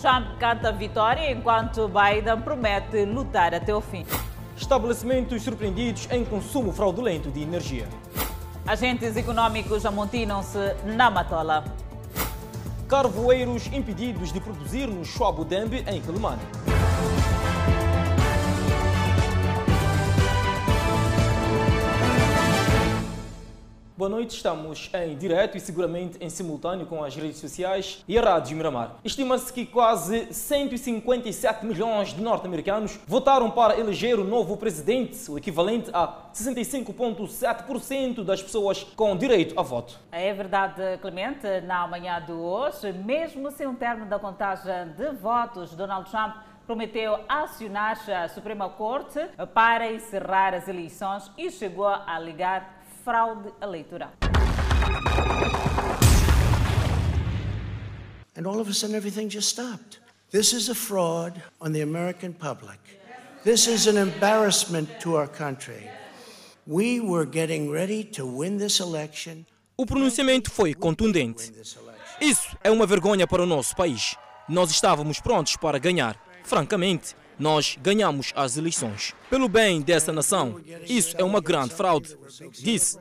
Trump canta vitória enquanto Biden promete lutar até o fim. Estabelecimentos surpreendidos em consumo fraudulento de energia. Agentes econômicos amontinam-se na Matola. Carvoeiros impedidos de produzir no Schwab Dembe, em Quelimane. Boa noite, estamos em direto e seguramente em simultâneo com as redes sociais e a Rádio Miramar. Estima-se que quase 157 milhões de norte-americanos votaram para eleger o novo presidente, o equivalente a 65,7% das pessoas com direito a voto. É verdade, Clemente, na manhã de hoje, mesmo sem o término da contagem de votos, Donald Trump prometeu acionar a Suprema Corte para encerrar as eleições e chegou a ligar fraude eleitoral. And all of a sudden, everything just stopped. This is a fraud on the American public. This is an embarrassment to our country. We were getting ready to win this election. O pronunciamento foi contundente. Isso é uma vergonha para o nosso país. Nós estávamos prontos para ganhar. Francamente, nós ganhamos as eleições. Pelo bem dessa nação, isso é uma grande fraude. Disse.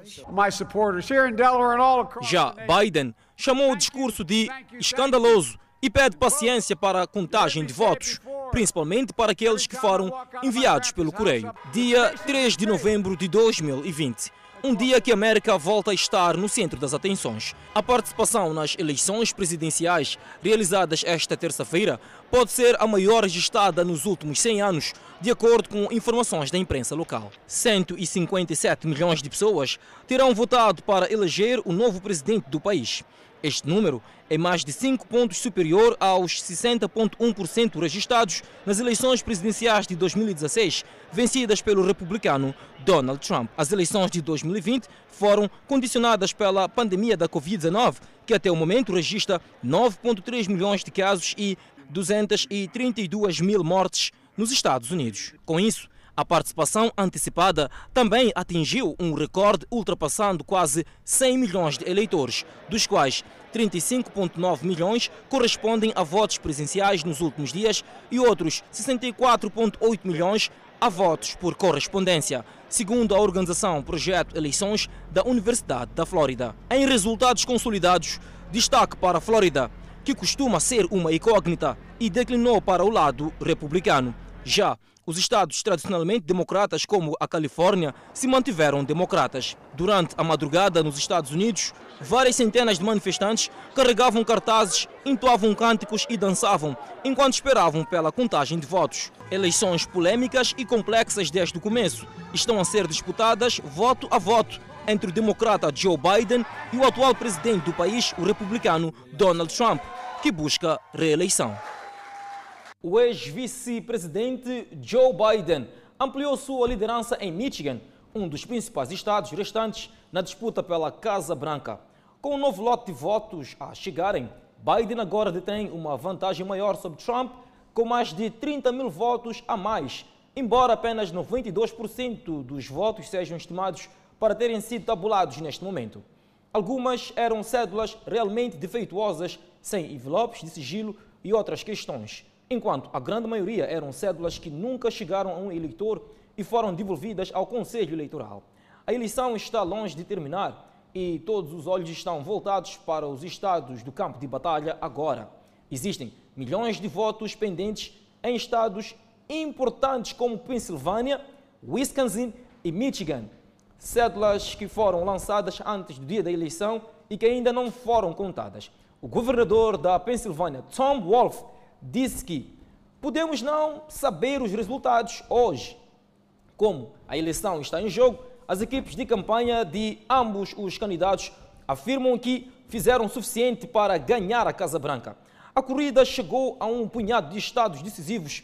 Já Biden chamou o discurso de escandaloso e pede paciência para a contagem de votos, principalmente para aqueles que foram enviados pelo correio. Dia 3 de novembro de 2020 um dia que a América volta a estar no centro das atenções. A participação nas eleições presidenciais realizadas esta terça-feira pode ser a maior registrada nos últimos 100 anos, de acordo com informações da imprensa local. 157 milhões de pessoas terão votado para eleger o novo presidente do país. Este número é mais de 5 pontos superior aos 60,1% registrados nas eleições presidenciais de 2016, vencidas pelo republicano Donald Trump. As eleições de 2020 foram condicionadas pela pandemia da Covid-19, que até o momento registra 9,3 milhões de casos e 232 mil mortes nos Estados Unidos. Com isso, a participação antecipada também atingiu um recorde, ultrapassando quase 100 milhões de eleitores, dos quais 35,9 milhões correspondem a votos presenciais nos últimos dias e outros 64,8 milhões a votos por correspondência, segundo a organização Projeto Eleições da Universidade da Flórida. Em resultados consolidados, destaque para a Flórida, que costuma ser uma incógnita e declinou para o lado republicano. Já os estados tradicionalmente democratas, como a Califórnia, se mantiveram democratas. Durante a madrugada nos Estados Unidos, várias centenas de manifestantes carregavam cartazes, entoavam cânticos e dançavam, enquanto esperavam pela contagem de votos. Eleições polêmicas e complexas desde o começo estão a ser disputadas voto a voto entre o democrata Joe Biden e o atual presidente do país, o republicano Donald Trump, que busca reeleição. O ex-vice-presidente Joe Biden ampliou sua liderança em Michigan, um dos principais estados restantes na disputa pela Casa Branca. Com um novo lote de votos a chegarem, Biden agora detém uma vantagem maior sobre Trump, com mais de 30 mil votos a mais, embora apenas 92% dos votos sejam estimados para terem sido tabulados neste momento. Algumas eram cédulas realmente defeituosas, sem envelopes de sigilo e outras questões enquanto a grande maioria eram cédulas que nunca chegaram a um eleitor e foram devolvidas ao Conselho Eleitoral. A eleição está longe de terminar e todos os olhos estão voltados para os estados do campo de batalha agora. Existem milhões de votos pendentes em estados importantes como Pensilvânia, Wisconsin e Michigan. Cédulas que foram lançadas antes do dia da eleição e que ainda não foram contadas. O governador da Pensilvânia, Tom Wolf, disse que podemos não saber os resultados hoje. Como a eleição está em jogo, as equipes de campanha de ambos os candidatos afirmam que fizeram o suficiente para ganhar a Casa Branca. A corrida chegou a um punhado de estados decisivos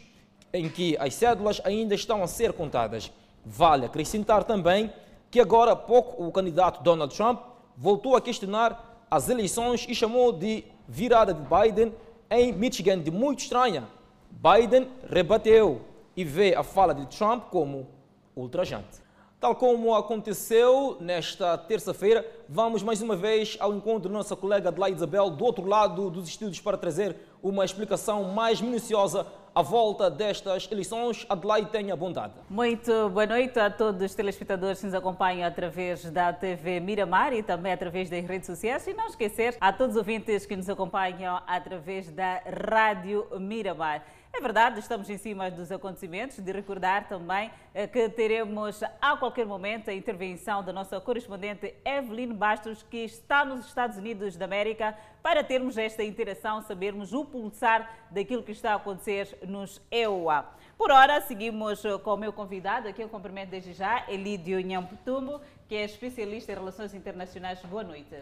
em que as cédulas ainda estão a ser contadas. Vale acrescentar também que agora há pouco o candidato Donald Trump voltou a questionar as eleições e chamou de virada de Biden em Michigan de muito estranha. Biden rebateu e vê a fala de Trump como ultrajante. Tal como aconteceu nesta terça-feira, vamos mais uma vez ao encontro da nossa colega Adelaide Isabel, do outro lado dos estúdios, para trazer uma explicação mais minuciosa à volta destas eleições. Adelaide, tenha bondade. Muito boa noite a todos os telespectadores que nos acompanham através da TV Miramar e também através das redes sociais. E não esquecer a todos os ouvintes que nos acompanham através da Rádio Miramar. É verdade, estamos em cima dos acontecimentos. De recordar também eh, que teremos a qualquer momento a intervenção da nossa correspondente Evelyn Bastos, que está nos Estados Unidos da América, para termos esta interação, sabermos o pulsar daquilo que está a acontecer nos EUA. Por hora, seguimos com o meu convidado, aqui eu cumprimento desde já, Elídio Nhamputumbo, que é especialista em relações internacionais. Boa noite.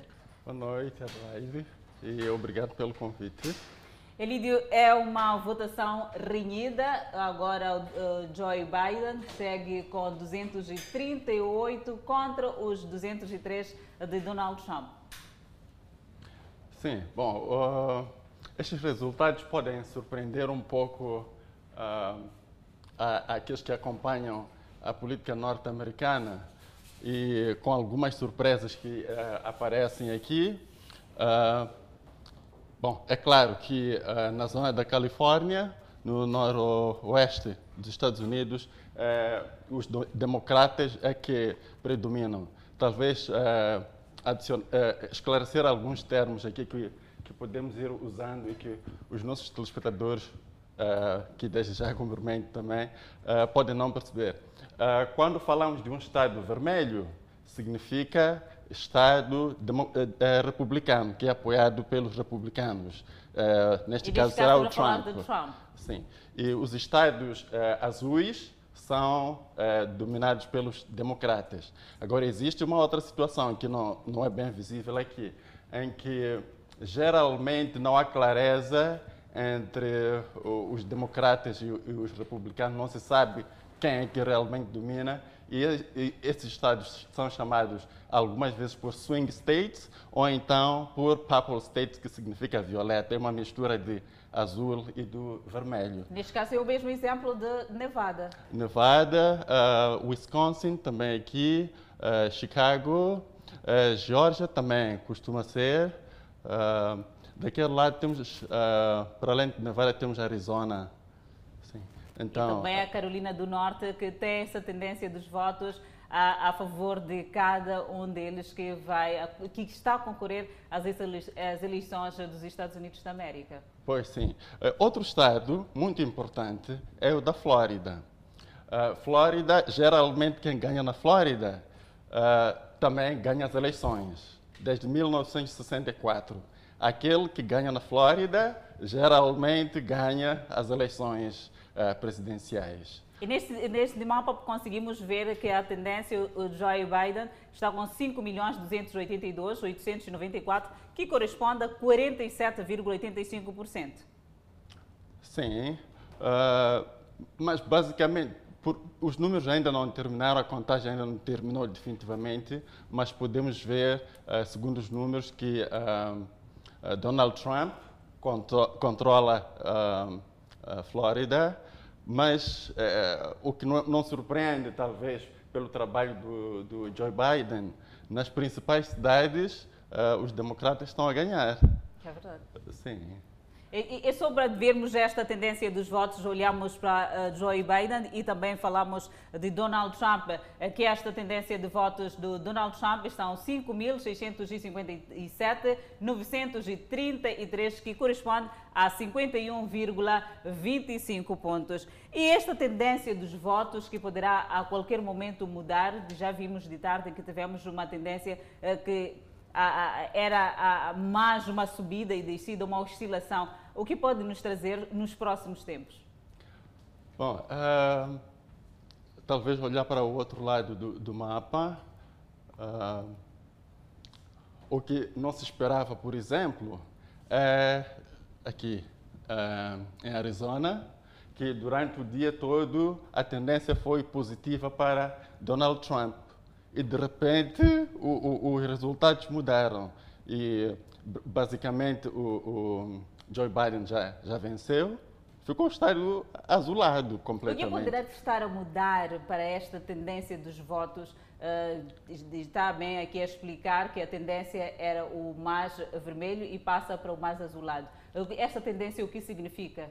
Boa noite, Adelaide, e obrigado pelo convite. Elídio, é uma votação renhida. Agora o Joe Biden segue com 238 contra os 203 de Donald Trump. Sim, bom, uh, estes resultados podem surpreender um pouco uh, aqueles que acompanham a política norte-americana e com algumas surpresas que uh, aparecem aqui. Uh, Bom, é claro que uh, na zona da Califórnia, no noroeste dos Estados Unidos, uh, os democratas é que predominam. Talvez uh, esclarecer alguns termos aqui que, que podemos ir usando e que os nossos telespectadores, que desde já cumprimento também, podem não perceber. quando falamos de um estado vermelho, significa Estado eh, eh, republicano, que é apoiado pelos republicanos. Uh, neste e caso será o Trump. Trump. Sim. E os estados azuis são dominados pelos democratas. Agora, existe uma outra situação que não, não é bem visível aqui, em que geralmente não há clareza entre os democratas e os republicanos, não se sabe quem é que realmente domina e, esses estados são chamados algumas vezes por swing states ou então por purple states, que significa violeta. É uma mistura de azul e do vermelho. Neste caso é o mesmo exemplo de Nevada. Nevada, uh, Wisconsin também aqui, uh, Chicago, uh, Georgia também costuma ser. daquele lado temos, para além de Nevada, temos Arizona então, e também a Carolina do Norte, que tem essa tendência dos votos a, a, favor de cada um deles que, vai, que está a concorrer às, às eleições dos Estados Unidos da América. Pois sim. Eh, outro estado muito importante é o da Flórida. Uh, Flórida, geralmente quem ganha na Flórida uh, também ganha as eleições, desde 1964. Aquele que ganha na Flórida geralmente ganha as eleições uh, presidenciais. E neste, neste mapa conseguimos ver que a tendência, o Joe Biden está com 5.282.894, que corresponde a 47,85%. Sim, uh, mas basicamente, por, os números ainda não terminaram, a contagem ainda não terminou definitivamente, mas podemos ver, uh, segundo os números, que uh, Donald Trump contro controla a Flórida, mas é, o que não, não, surpreende, talvez, pelo trabalho do, do Joe Biden, nas principais cidades, uh, os democratas estão a ganhar. É verdade. Sim. E sobre vermos esta tendência dos votos, olhamos para uh, Joe Biden e também falamos de Donald Trump, uh, que esta tendência de votos do Donald Trump estão 5.657.933, que corresponde a 51,25 pontos. E esta tendência dos votos, que poderá a qualquer momento mudar, já vimos de tarde que tivemos uma tendência uh, que era mais uma subida e descida, uma oscilação. O que pode nos trazer nos próximos tempos? Bom, uh, talvez olhar para o outro lado do, do mapa. Uh, o que não se esperava, por exemplo, é aqui uh, em Arizona, que durante o dia todo a tendência foi positiva para Donald Trump. E de repente o, o, os resultados mudaram. E basicamente o Joe Biden já, já venceu ficou um estádio azulado completamente. O que poderá estar a mudar para esta tendência dos votos? Uh, está bem aqui a explicar que a tendência era o mais vermelho e passa para o mais azulado. Esta tendência o que significa?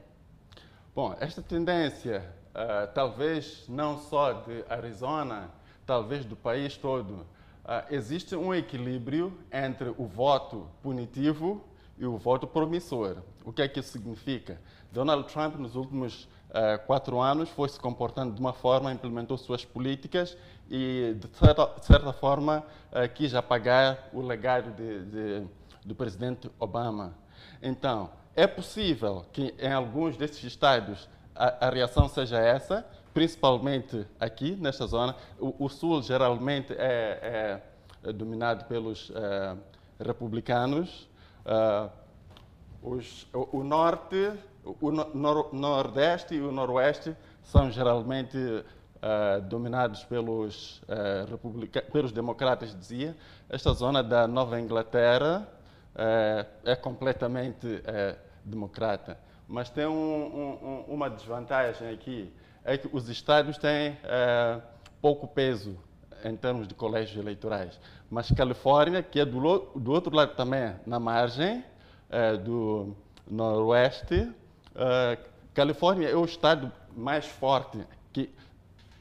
Bom, esta tendência, uh, talvez não só de Arizona, talvez do país todo, uh, existe um equilíbrio entre o voto punitivo e o voto promissor. O que é que isso significa? Donald Trump, nos últimos uh, quatro anos, foi se comportando de uma forma, implementou suas políticas e, de certa, de certa forma, uh, quis apagar o legado de, de, do presidente Obama. Então, é possível que em alguns desses estados a, a reação seja essa, principalmente aqui, nesta zona. O, o Sul geralmente é, é, dominado pelos é, republicanos. Uh, os, o, o, Norte, o nor, Nordeste e o Noroeste são geralmente uh, dominados pelos, uh, pelos democratas, dizia. Esta zona da Nova Inglaterra é completamente democrata. Mas tem um, um, uma desvantagem aqui, é que os estados têm pouco peso em termos de colégios eleitorais. Mas Califórnia, que é do, do outro lado também, na margem é, do noroeste, é, Califórnia é o estado mais forte, que,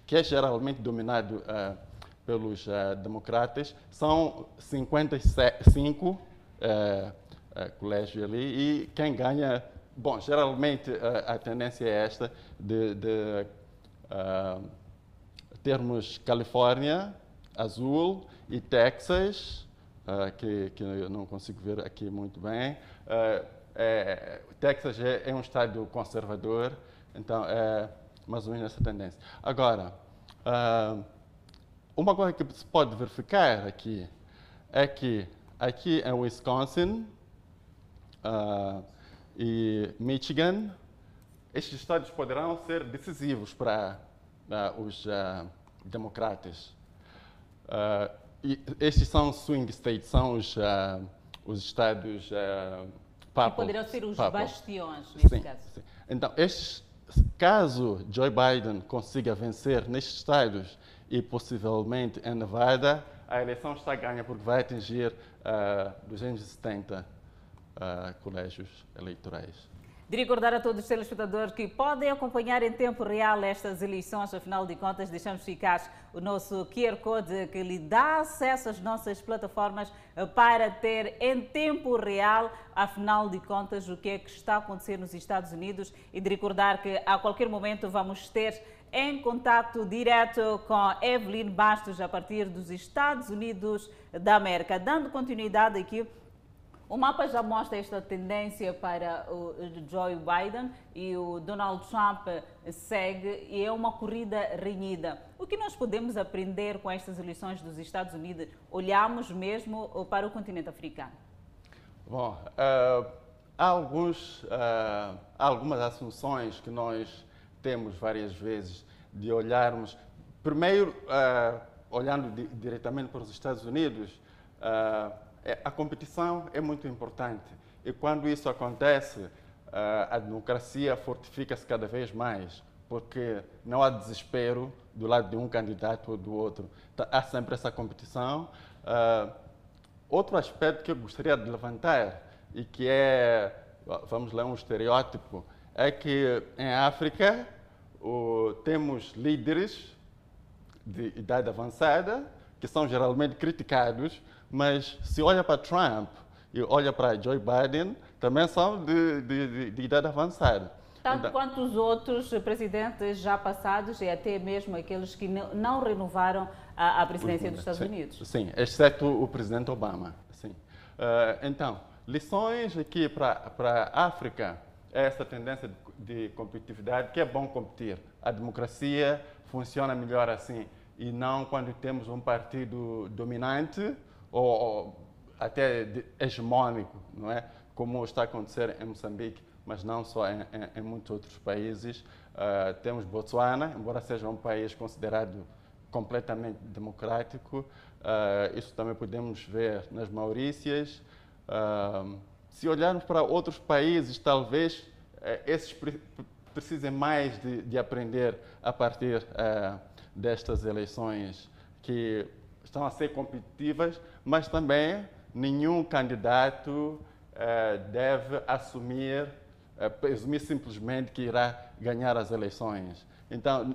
que é geralmente dominado é, pelos democratas. São 55 é, é, colégios ali e quem ganha... Bom, geralmente a tendência é esta de, de termos Califórnia, azul, e Texas, uh, que, que eu não consigo ver aqui muito bem. Uh, é, Texas é, é, um estado conservador, então é mais ou menos essa tendência. Agora, uh, uma coisa que se pode verificar aqui é que aqui em Wisconsin e Michigan, estes estados poderão ser decisivos para os democratas. Uh, estes são swing states, são os, uh, os estados uh, Que poderiam ser os bastiões, nesse sim, caso. Sim. Então, estes, caso Joe Biden consiga vencer nestes estados e possivelmente em Nevada, a eleição está ganha porque vai atingir uh, 270 uh, colégios eleitorais. De recordar a todos os telespectadores que podem acompanhar em tempo real estas eleições, afinal de contas, deixamos ficar o nosso QR Code que lhe dá acesso às nossas plataformas para ter em tempo real, afinal de contas, o que é que está a acontecer nos Estados Unidos e de recordar que a qualquer momento vamos ter em contato direto com Evelyn Bastos a partir dos Estados Unidos da América. Dando continuidade aqui o mapa já mostra esta tendência para o Joe Biden e o Donald Trump segue e é uma corrida renhida. O que nós podemos aprender com estas eleições dos Estados Unidos? Olhamos mesmo para o continente africano? Bom, uh, há, alguns, uh, algumas assunções que nós temos várias vezes de olharmos, primeiro, uh, olhando di diretamente para os Estados Unidos, é, a competição é muito importante e quando isso acontece, a democracia fortifica-se cada vez mais, porque não há desespero do lado de um candidato ou do outro. Então, há sempre essa competição. outro aspecto que eu gostaria de levantar e que é, vamos lá, um estereótipo, é que em África temos líderes de idade avançada que são geralmente criticados mas se olha para Trump e olha para Joe Biden, também são de, de, de idade avançada. Tanto então, quanto os outros presidentes já passados e até mesmo aqueles que não renovaram a, a presidência dos Estados sim, Unidos. Sim, exceto o presidente Obama. Sim. Uh, então, lições aqui para a África é essa tendência de, de competitividade, que é bom competir. A democracia funciona melhor assim e não quando temos um partido dominante ou, ou até hegemônico, não é? Como está a acontecer em Moçambique, mas não só em, em, em muitos outros países. Uh, temos Botsuana, embora seja um país considerado completamente democrático, uh, isso também podemos ver nas Maurícias. Uh, se olharmos para outros países, talvez esses precisem mais de, de aprender a partir uh, destas eleições que estão a ser competitivas, mas também nenhum candidato uh, deve assumir, uh, presumir simplesmente que irá ganhar as eleições. Então,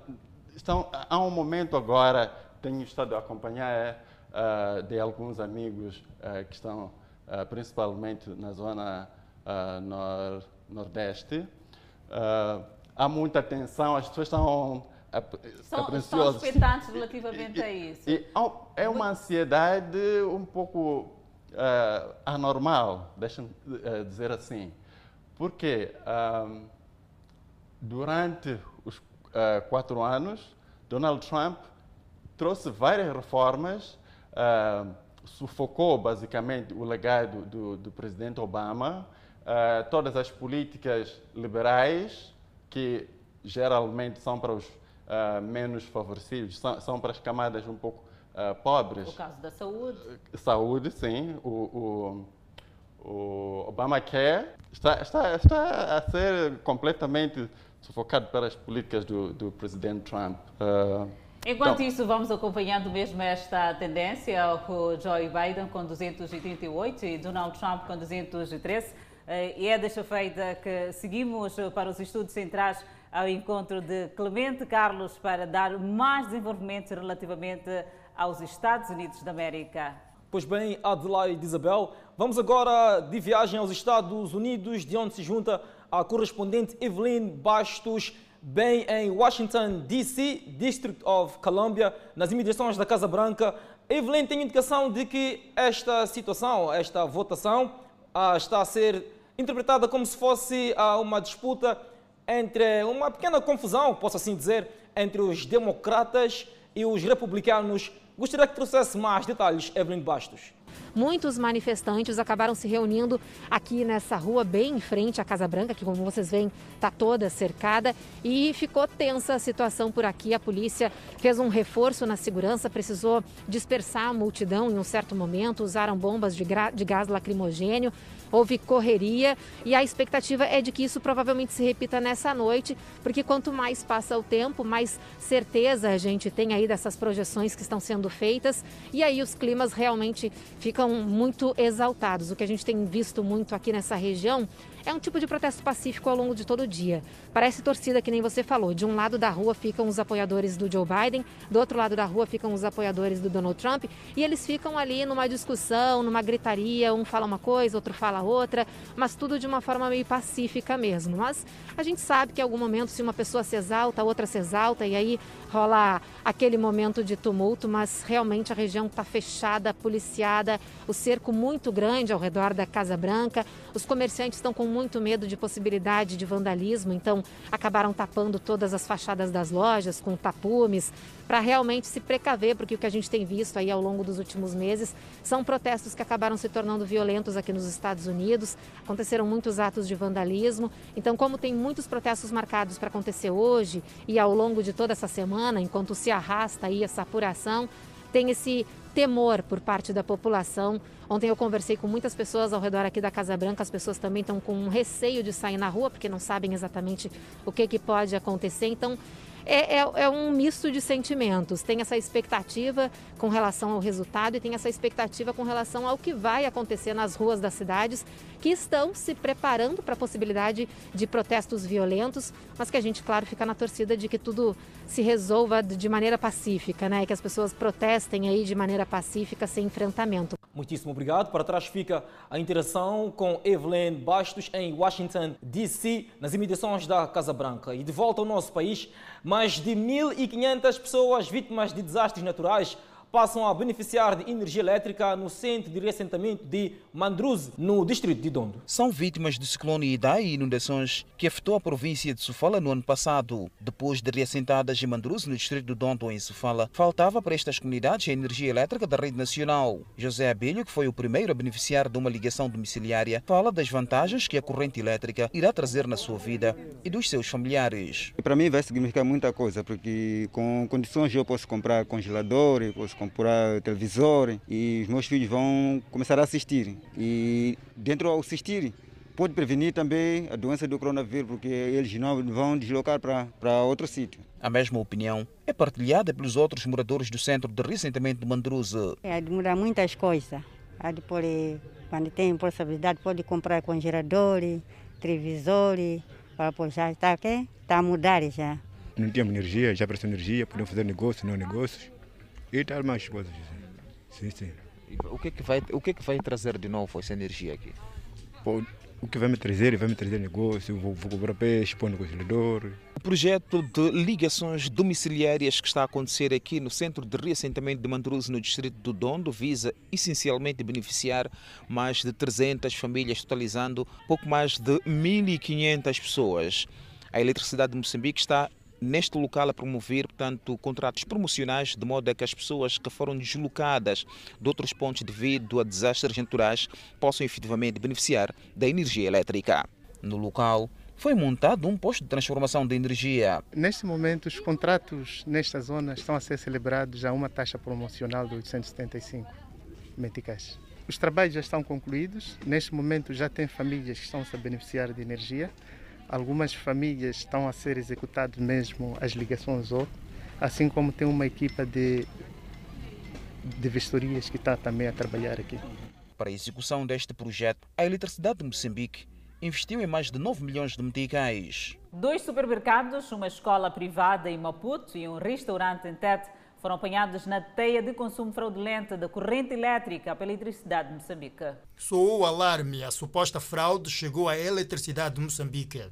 estão, há um momento agora, tenho estado a acompanhar uh, de alguns amigos que estão principalmente na zona nor, nordeste. há muita tensão, as pessoas estão são, são expectantes relativamente e, a isso. E, é uma ansiedade um pouco anormal, deixa-me dizer assim. Porque durante os quatro anos, Donald Trump trouxe várias reformas uh, sufocou basicamente o legado do, do presidente Obama, uh, todas as políticas liberais, que geralmente são para os uh, menos favorecidos, são, são, para as camadas um pouco pobres. O caso da saúde. Saúde, sim. O, o, o Obamacare está, está, está a ser completamente sufocado pelas políticas do, do presidente Trump. Uh, Enquanto então, isso, vamos acompanhando mesmo esta tendência, o Joe Biden com 238 e Donald Trump com 213. Eh, e é desta feita que seguimos para os estudos centrais ao encontro de Clemente Carlos para dar mais desenvolvimento relativamente aos Estados Unidos da América. Pois bem, Adelaide Isabel, vamos agora de viagem aos Estados Unidos, de onde se junta a correspondente Evelyn Bastos bem em Washington, D.C., District of Columbia, nas imediações da Casa Branca. Evelyn tem indicação de que esta situação, esta votação, ah, está a ser interpretada como se fosse ah, uma disputa entre uma pequena confusão, posso assim dizer, entre os democratas e os republicanos. Gostaria que trouxesse mais detalhes, Evelyn Bastos. Muitos manifestantes acabaram se reunindo aqui nessa rua, bem em frente à Casa Branca, que, como vocês veem, está toda cercada. E ficou tensa a situação por aqui. A polícia fez um reforço na segurança, precisou dispersar a multidão em um certo momento, usaram bombas de, de gás lacrimogênio houve correria e a expectativa é de que isso provavelmente se repita nessa noite, porque quanto mais passa o tempo, mais certeza a gente tem aí dessas projeções que estão sendo feitas e aí os climas realmente ficam muito exaltados. O que a gente tem visto muito aqui nessa região é um tipo de protesto pacífico ao longo de todo o dia. Parece torcida, que nem você falou. De um lado da rua ficam os apoiadores do Joe Biden, do outro lado da rua ficam os apoiadores do Donald Trump, e eles ficam ali numa discussão, numa gritaria, um fala uma coisa, outro fala outra, mas tudo de uma forma meio pacífica mesmo. Mas a gente sabe que em algum momento, se uma pessoa se exalta, outra se exalta, e aí rola aquele momento de tumulto, mas realmente a região está fechada, policiada, o cerco muito grande ao redor da Casa Branca, os comerciantes estão com muito medo de possibilidade de vandalismo, então acabaram tapando todas as fachadas das lojas com tapumes para realmente se precaver, porque o que a gente tem visto aí ao longo dos últimos meses são protestos que acabaram se tornando violentos aqui nos Estados Unidos. Aconteceram muitos atos de vandalismo. Então, como tem muitos protestos marcados para acontecer hoje e ao longo de toda essa semana, enquanto se arrasta aí essa apuração, tem esse temor por parte da população. Ontem eu conversei com muitas pessoas ao redor aqui da Casa Branca, as pessoas também estão com um receio de sair na rua, porque não sabem exatamente o que, que pode acontecer. Então, é, é, é, um misto de sentimentos. Tem essa expectativa com relação ao resultado e tem essa expectativa com relação ao que vai acontecer nas ruas das cidades que estão se preparando para a possibilidade de protestos violentos, mas que a gente, claro, fica na torcida de que tudo se resolva de maneira pacífica, né? Que as pessoas protestem aí de maneira pacífica, sem enfrentamento. Muitíssimo obrigado. Para trás fica a interação com Evelyn Bastos em Washington, D.C., nas imediações da Casa Branca. E de volta ao nosso país, mais de 1.500 pessoas vítimas de desastres naturais passam a beneficiar de energia elétrica no centro de reassentamento de Mandruze, no distrito de Dondo. São vítimas do ciclone Idai e inundações que afetou a província de Sofala no ano passado. Depois de reassentadas em Mandruze, no distrito de Dondo, em Sofala, faltava para estas comunidades a energia elétrica da rede nacional. José Abelho, que foi o primeiro a beneficiar de uma ligação domiciliária, fala das vantagens que a corrente elétrica irá trazer na sua vida e dos seus familiares. Para mim vai significar muita coisa, porque com condições eu posso comprar congelador, posso comprar comprar televisor e os meus filhos vão começar a assistir. E dentro ao assistir, Pode prevenir também a doença do coronavírus, porque eles não vão deslocar para, para outro sítio. A mesma opinião é partilhada pelos outros moradores do centro de recentemente de Mandruze. É, demora muitas coisas. Há de pode, quando tem possibilidade, pode comprar congeladores, televisores, para pôr já está, está a mudar já. Não temos energia, já prestou energia, podemos fazer negócios, não negócios e tal mais coisas. Sim, sim. O que, é que vai, o que, é que vai trazer de novo essa energia aqui? Pô, o que vai me trazer? Vai me trazer negócio, vou, vou comprar peixe, pôr no congelador. O projeto de ligações domiciliárias que está a acontecer aqui no centro de reassentamento de Mandruze, no distrito do Dondo, visa essencialmente beneficiar mais de 300 famílias, totalizando pouco mais de 1.500 pessoas. A eletricidade de Moçambique está neste local a promover, portanto, contratos promocionais, de modo a que as pessoas que foram deslocadas de outros pontos devido a desastres naturais possam efetivamente beneficiar da energia elétrica. No local, foi montado um posto de transformação de energia. Neste momento, os contratos nesta zona estão a ser celebrados a uma taxa promocional de 875 meticais. Os trabalhos já estão concluídos. Neste momento, já tem famílias que estão a beneficiar de energia. Algumas famílias estão a ser executadas mesmo as ligações ou assim como tem uma equipa de, de vistorias que está também a trabalhar aqui. Para a execução deste projeto, a Eletricidade de Moçambique investiu em mais de 9 milhões de meticais. Dois supermercados, uma escola privada em Maputo e um restaurante em Tete foram apanhados na teia de consumo fraudulento da corrente elétrica pela Eletricidade de Moçambique. Soou o alarme a suposta fraude chegou à Eletricidade de Moçambique.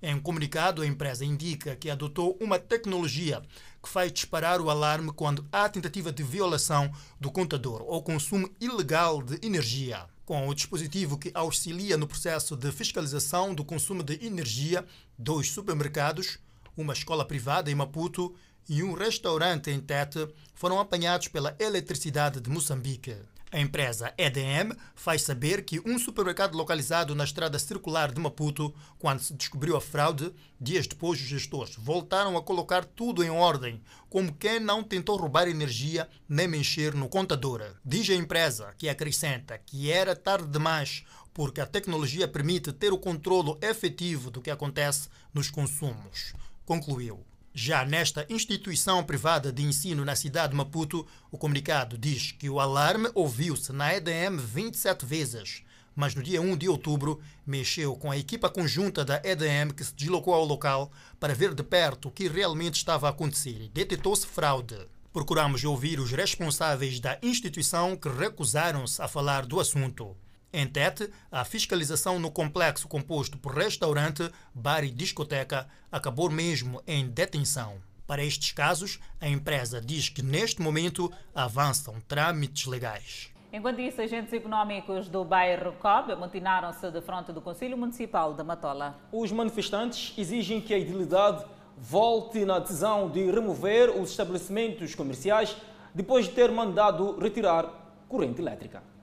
Em comunicado, a empresa indica que adotou uma tecnologia que faz disparar o alarme quando há tentativa de violação do contador ou consumo ilegal de energia. Com o dispositivo que auxilia no processo de fiscalização do consumo de energia, dois supermercados, uma escola privada em Maputo e um restaurante em Tete foram apanhados pela Eletricidade de Moçambique. A empresa EDM faz saber que um supermercado localizado na estrada circular de Maputo, quando se descobriu a fraude, dias depois os gestores voltaram a colocar tudo em ordem, como quem não tentou roubar energia nem mexer no contador. Diz a empresa, que acrescenta que era tarde demais porque a tecnologia permite ter o controlo efetivo do que acontece nos consumos. Concluiu. Já nesta instituição privada de ensino na cidade de Maputo, o comunicado diz que o alarme ouviu-se na EDM 27 vezes, mas no dia 1 de outubro mexeu com a equipa conjunta da EDM que se deslocou ao local para ver de perto o que realmente estava a acontecer e detectou-se fraude. Procuramos ouvir os responsáveis da instituição que recusaram-se a falar do assunto. Em Tete, a fiscalização no complexo composto por restaurante, bar e discoteca acabou mesmo em detenção. Para estes casos, a empresa diz que neste momento avançam trâmites legais. Enquanto isso, agentes econômicos do bairro Cobb amotinaram-se de frente do Conselho Municipal de Matola. Os manifestantes exigem que a idilidade volte na decisão de remover os estabelecimentos comerciais depois de ter mandado retirar corrente elétrica.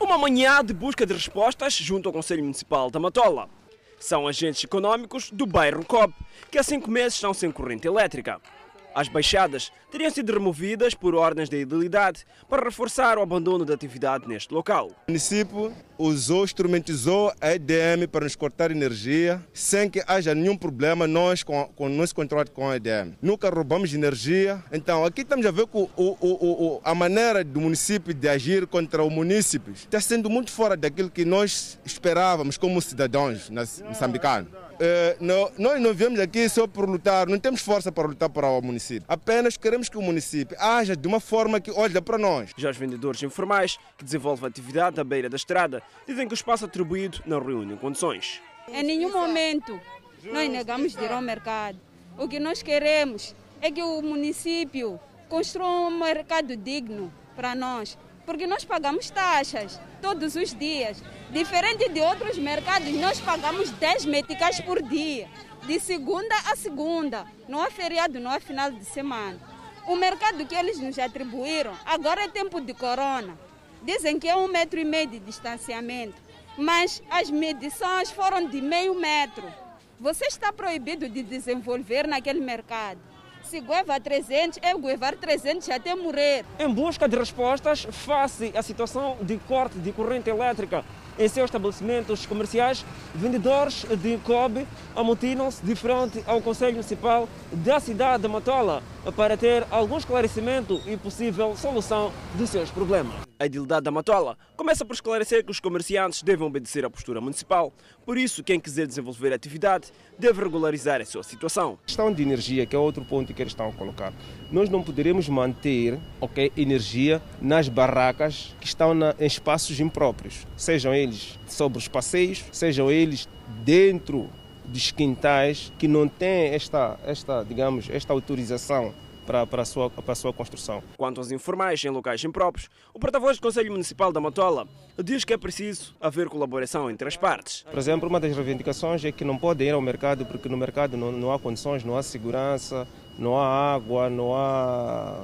Uma manhã de busca de respostas junto ao Conselho Municipal da Matola. São agentes econômicos do bairro Cob, que há cinco meses estão sem corrente elétrica. As baixadas teriam sido removidas por ordens de idilidade para reforçar o abandono da atividade neste local. O município usou, instrumentizou a EDM para nos cortar energia sem que haja nenhum problema nós com, com nosso contrato com a EDM. Nunca roubamos energia. Então aqui estamos a ver que o, o, o, a maneira do município de agir contra o município está sendo muito fora daquilo que nós esperávamos como cidadãos moçambicanos. Uh, não, nós não viemos aqui só por lutar, não temos força para lutar para o município. Apenas queremos que o município haja de uma forma que olhe para nós. Já os vendedores informais, que desenvolvem atividade à beira da estrada, dizem que o espaço atribuído não reúne condições. Em nenhum momento nós negamos de ir ao mercado. O que nós queremos é que o município construa um mercado digno para nós, porque nós pagamos taxas todos os dias. Diferente de outros mercados, nós pagamos 10 meticais por dia, de segunda a segunda. Não há feriado, não há final de semana. O mercado que eles nos atribuíram, agora é tempo de corona. Dizem que é um metro e meio de distanciamento, mas as medições foram de meio metro. Você está proibido de desenvolver naquele mercado. Se Gueva 300, é Guevar 300 até morrer. Em busca de respostas face à situação de corte de corrente elétrica em seus estabelecimentos comerciais, vendedores de cobre amotinam-se de frente ao Conselho Municipal da cidade de Matola para ter algum esclarecimento e possível solução de seus problemas. A idilidade da Matola começa por esclarecer que os comerciantes devem obedecer à postura municipal, por isso quem quiser desenvolver atividade deve regularizar a sua situação. A questão de energia, que é outro ponto que eles estão a colocar, nós não poderemos manter okay, energia nas barracas que estão na, em espaços impróprios, sejam eles sobre os passeios, sejam eles dentro dos quintais que não têm esta, esta, digamos, esta autorização para, para, a sua, para a sua construção. Quanto aos informais em locais impróprios, o porta-voz do Conselho Municipal da Matola diz que é preciso haver colaboração entre as partes. Por exemplo, uma das reivindicações é que não podem ir ao mercado porque no mercado não, não há condições, não há segurança, não há água, não há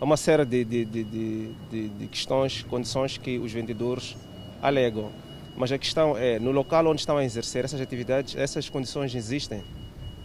uma série de, de, de, de, de questões, condições que os vendedores alegam. Mas a questão é, no local onde estão a exercer essas atividades, essas condições existem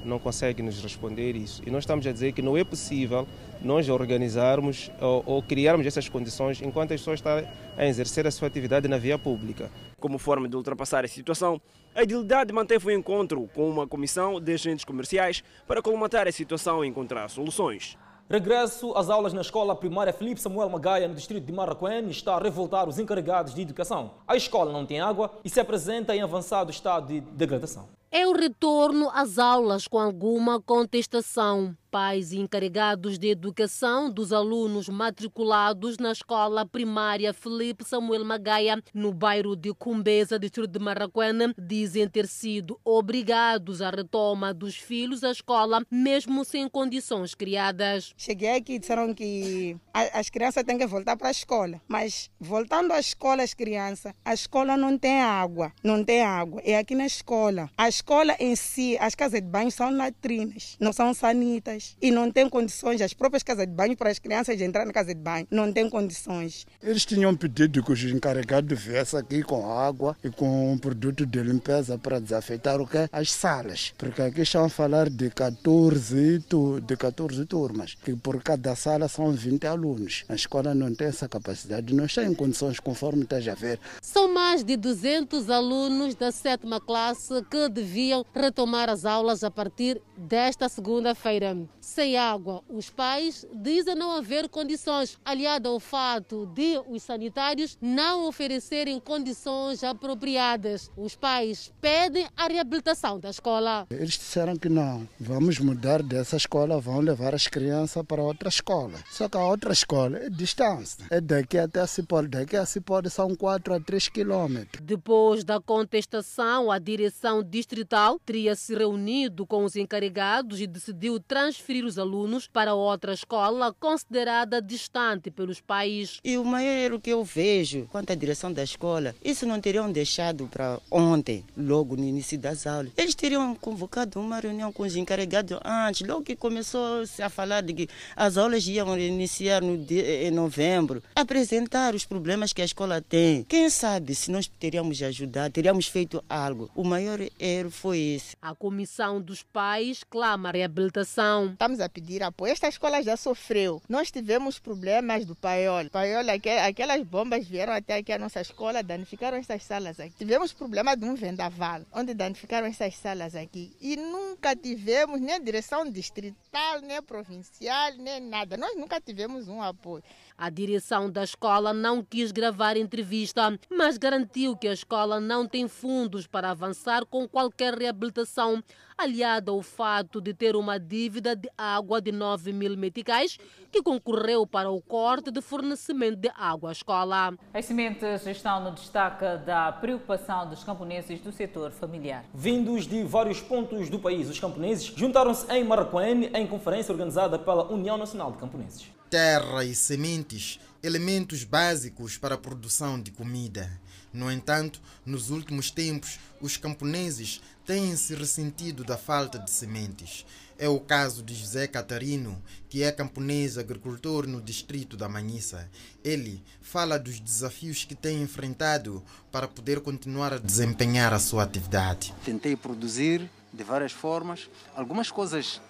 não consegue nos responder isso. E nós estamos a dizer que não é possível nós organizarmos ou, ou criarmos essas condições enquanto as pessoas estão a exercer a sua atividade na via pública. Como forma de ultrapassar a situação, a Idilidade manteve o um encontro com uma comissão de agentes comerciais para colmatar a situação e encontrar soluções. Regresso às aulas na escola primária Felipe Samuel Magaia, no distrito de Marraquém, está a revoltar os encarregados de educação. A escola não tem água e se apresenta em avançado estado de degradação. É o retorno às aulas com alguma contestação pais encarregados de educação dos alunos matriculados na escola primária Felipe Samuel Magaia, no bairro de Cumbeza, distrito de Marraquena, dizem ter sido obrigados à retoma dos filhos à escola, mesmo sem condições criadas. Cheguei aqui e disseram que as crianças têm que voltar para a escola, mas voltando à escola as crianças, a escola não tem água, não tem água, é aqui na escola. A escola em si, as casas de banho são latrinas, não são sanitas e não tem condições, as próprias casas de banho para as crianças entrar na casa de banho, não tem condições. Eles tinham pedido que os encarregados viessem aqui com água e com um produto de limpeza para desafetar o que? As salas. Porque aqui estão a falar de 14, de 14 turmas, que por cada sala são 20 alunos. A escola não tem essa capacidade, não está em condições conforme está a ver. São mais de 200 alunos da sétima classe que deviam retomar as aulas a partir desta segunda-feira sem água. Os pais dizem não haver condições, aliado ao fato de os sanitários não oferecerem condições apropriadas. Os pais pedem a reabilitação da escola. Eles disseram que não, vamos mudar dessa escola, vão levar as crianças para outra escola. Só que a outra escola é distância, é daqui até a Cipó, daqui a Cipó são 4 a 3 quilômetros. Depois da contestação, a direção distrital teria se reunido com os encarregados e decidiu transferir os alunos para outra escola considerada distante pelos pais. E o maior erro que eu vejo quanto à direção da escola, isso não teriam deixado para ontem, logo no início das aulas. Eles teriam convocado uma reunião com os encarregados antes, logo que começou-se a falar de que as aulas iam iniciar no dia, em novembro, apresentar os problemas que a escola tem. Quem sabe se nós teríamos ajudado, teríamos feito algo. O maior erro foi esse. A comissão dos pais clama a reabilitação estamos a pedir apoio. Esta escola já sofreu. Nós tivemos problemas do paiol. Paiol, aquelas bombas vieram até aqui a nossa escola, danificaram essas salas aqui. Tivemos problema de um vendaval, onde danificaram essas salas aqui. E nunca tivemos nem direção distrital, nem provincial, nem nada. Nós nunca tivemos um apoio. A direção da escola não quis gravar entrevista, mas garantiu que a escola não tem fundos para avançar com qualquer reabilitação, aliada ao fato de ter uma dívida de água de 9 mil meticais que concorreu para o corte de fornecimento de água à escola. As sementes estão no destaque da preocupação dos camponeses do setor familiar. Vindos de vários pontos do país, os camponeses juntaram-se em Maracuene em conferência organizada pela União Nacional de Camponeses terra e sementes, elementos básicos para a produção de comida. No entanto, nos últimos tempos, os camponeses têm se ressentido da falta de sementes. É o caso de José Catarino, que é camponês agricultor no distrito da Manhissa. Ele fala dos desafios que tem enfrentado para poder continuar a desempenhar a sua atividade. Tentei produzir de várias formas. Algumas coisas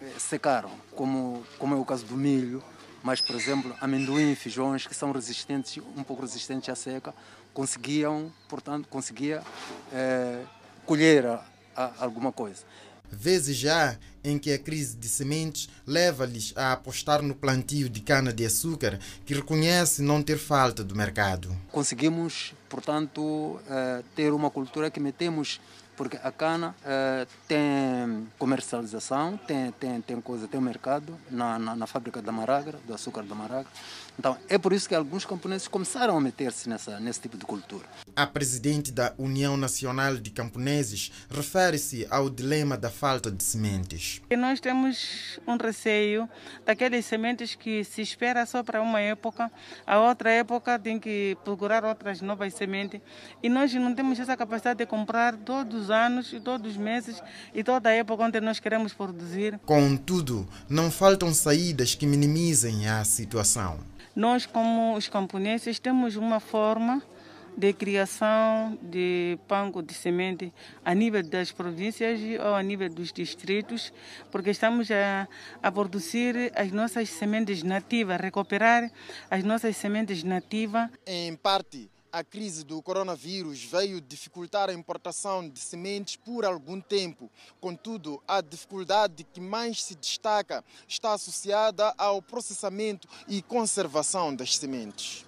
eh, secaram, como, como é o caso do milho, mas, por exemplo, amendoim e feijões que são resistentes, um pouco resistentes à seca, conseguiam, portanto, conseguia eh, colher a, a, alguma coisa. Vezes já em que a crise de sementes leva-lhes a apostar no plantio de cana-de-açúcar, que reconhece não ter falta do mercado. Conseguimos, portanto, eh, ter uma cultura que metemos porque a cana eh, tem comercialização, tem, tem, tem coisa, tem mercado na, na, na, fábrica da Maragra, do açúcar da Maragra. Então é por isso que alguns camponeses começaram a meter-se nessa nesse tipo de cultura. A presidente da União Nacional de Camponeses refere-se ao dilema da falta de sementes. E nós temos um receio daquelas sementes que se espera só para uma época, a outra época tem que procurar outras novas sementes e nós não temos essa capacidade de comprar todos os anos, todos os meses e toda a época onde nós queremos produzir. Contudo, não faltam saídas que minimizem a situação. Nós, como os camponeses, temos uma forma de criação de banco de semente a nível das províncias ou a nível dos distritos, porque estamos a, a produzir as nossas sementes nativas, recuperar as nossas sementes nativas. Em parte, a crise do coronavírus veio dificultar a importação de sementes por algum tempo. Contudo, a dificuldade que mais se destaca está associada ao processamento e conservação das sementes.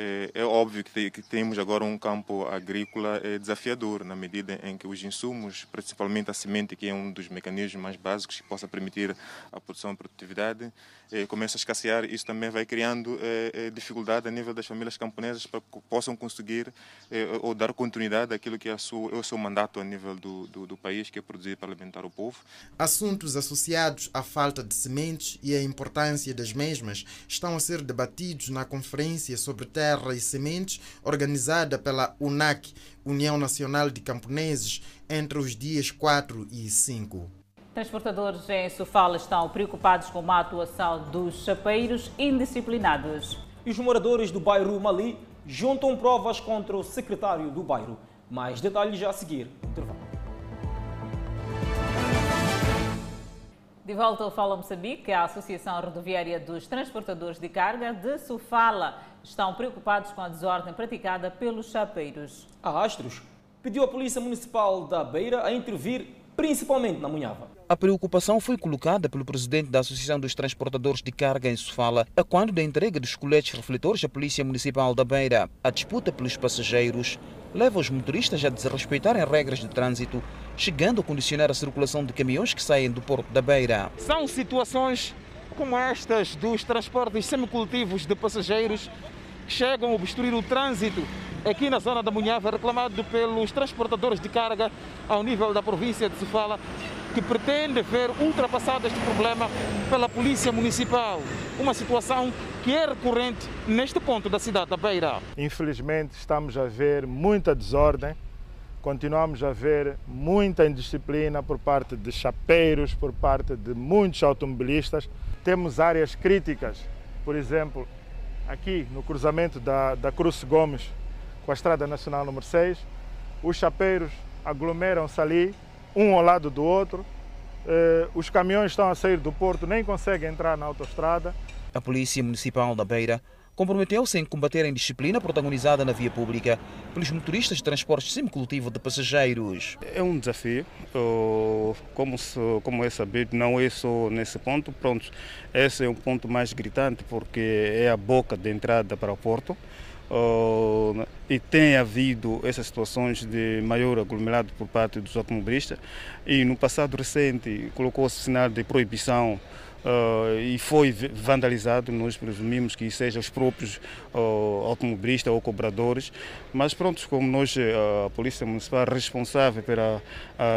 É, é óbvio que, que, temos agora um campo agrícola é desafiador, na medida em que os insumos, principalmente a semente, que é um dos mecanismos mais básicos que possa permitir a produção e produtividade, é, começa a escassear. Isso também vai criando é, é, dificuldade a nível das famílias camponesas para que possam conseguir é, ou dar continuidade àquilo que é, sua, o seu mandato a nível do, do, do país, que é produzir para alimentar o povo. Assuntos associados à falta de sementes e à importância das mesmas estão a ser debatidos na Conferência sobre Terra e Sementes, organizada pela UNAC, União Nacional de Camponeses, entre os dias 4 e 5. Transportadores em Sofala estão preocupados com a atuação dos chapeiros indisciplinados. E os moradores do bairro Mali juntam provas contra o secretário do bairro. Mais detalhes já a seguir. Intervalo. De volta ao Fala Moçambique, a Associação Rodoviária dos Transportadores de Carga de Sofala estão preocupados com a desordem praticada pelos chapeiros. A Astros pediu à Polícia Municipal da Beira a intervir principalmente na Munhava. A preocupação foi colocada pelo presidente da Associação dos Transportadores de Carga em Sofala, a quando da entrega dos coletes refletores à Polícia Municipal da Beira. A disputa pelos passageiros leva os motoristas a desrespeitarem regras de trânsito, chegando a condicionar a circulação de caminhões que saem do Porto da Beira. São situações como estas dos transportes semicultivos de passageiros chegam a obstruir o trânsito aqui na zona da Munhava, reclamado pelos transportadores de carga ao nível da província de Sofala, que pretende ver ultrapassado este problema pela Polícia Municipal. Uma situação que é recorrente neste ponto da cidade da Beira. Infelizmente, estamos a ver muita desordem, continuamos a ver muita indisciplina por parte de chapeiros, por parte de muitos automobilistas. Temos áreas críticas, por exemplo, aqui no cruzamento da, da Cruz Gomes com a Estrada Nacional número 6. Os chapeiros aglomeram-se ali, um ao lado do outro. Eh, os caminhões estão a sair do porto, nem conseguem entrar na autoestrada. A Polícia Municipal da Beira comprometeu-se em combater a indisciplina protagonizada na via pública pelos motoristas de transportes semicultivo de passageiros. É um desafio, como, como é sabido, não é só nesse ponto. Pronto, esse é um ponto mais gritante porque é a boca de entrada para o porto. Uh, e tem havido essas situações de maior aglomerado por parte dos automobilistas e no passado recente colocou-se sinal de proibição Uh, e foi vandalizado, nós presumimos que sejam os próprios uh, automobilistas ou cobradores, mas pronto, como nós, uh, a Polícia Municipal responsável pela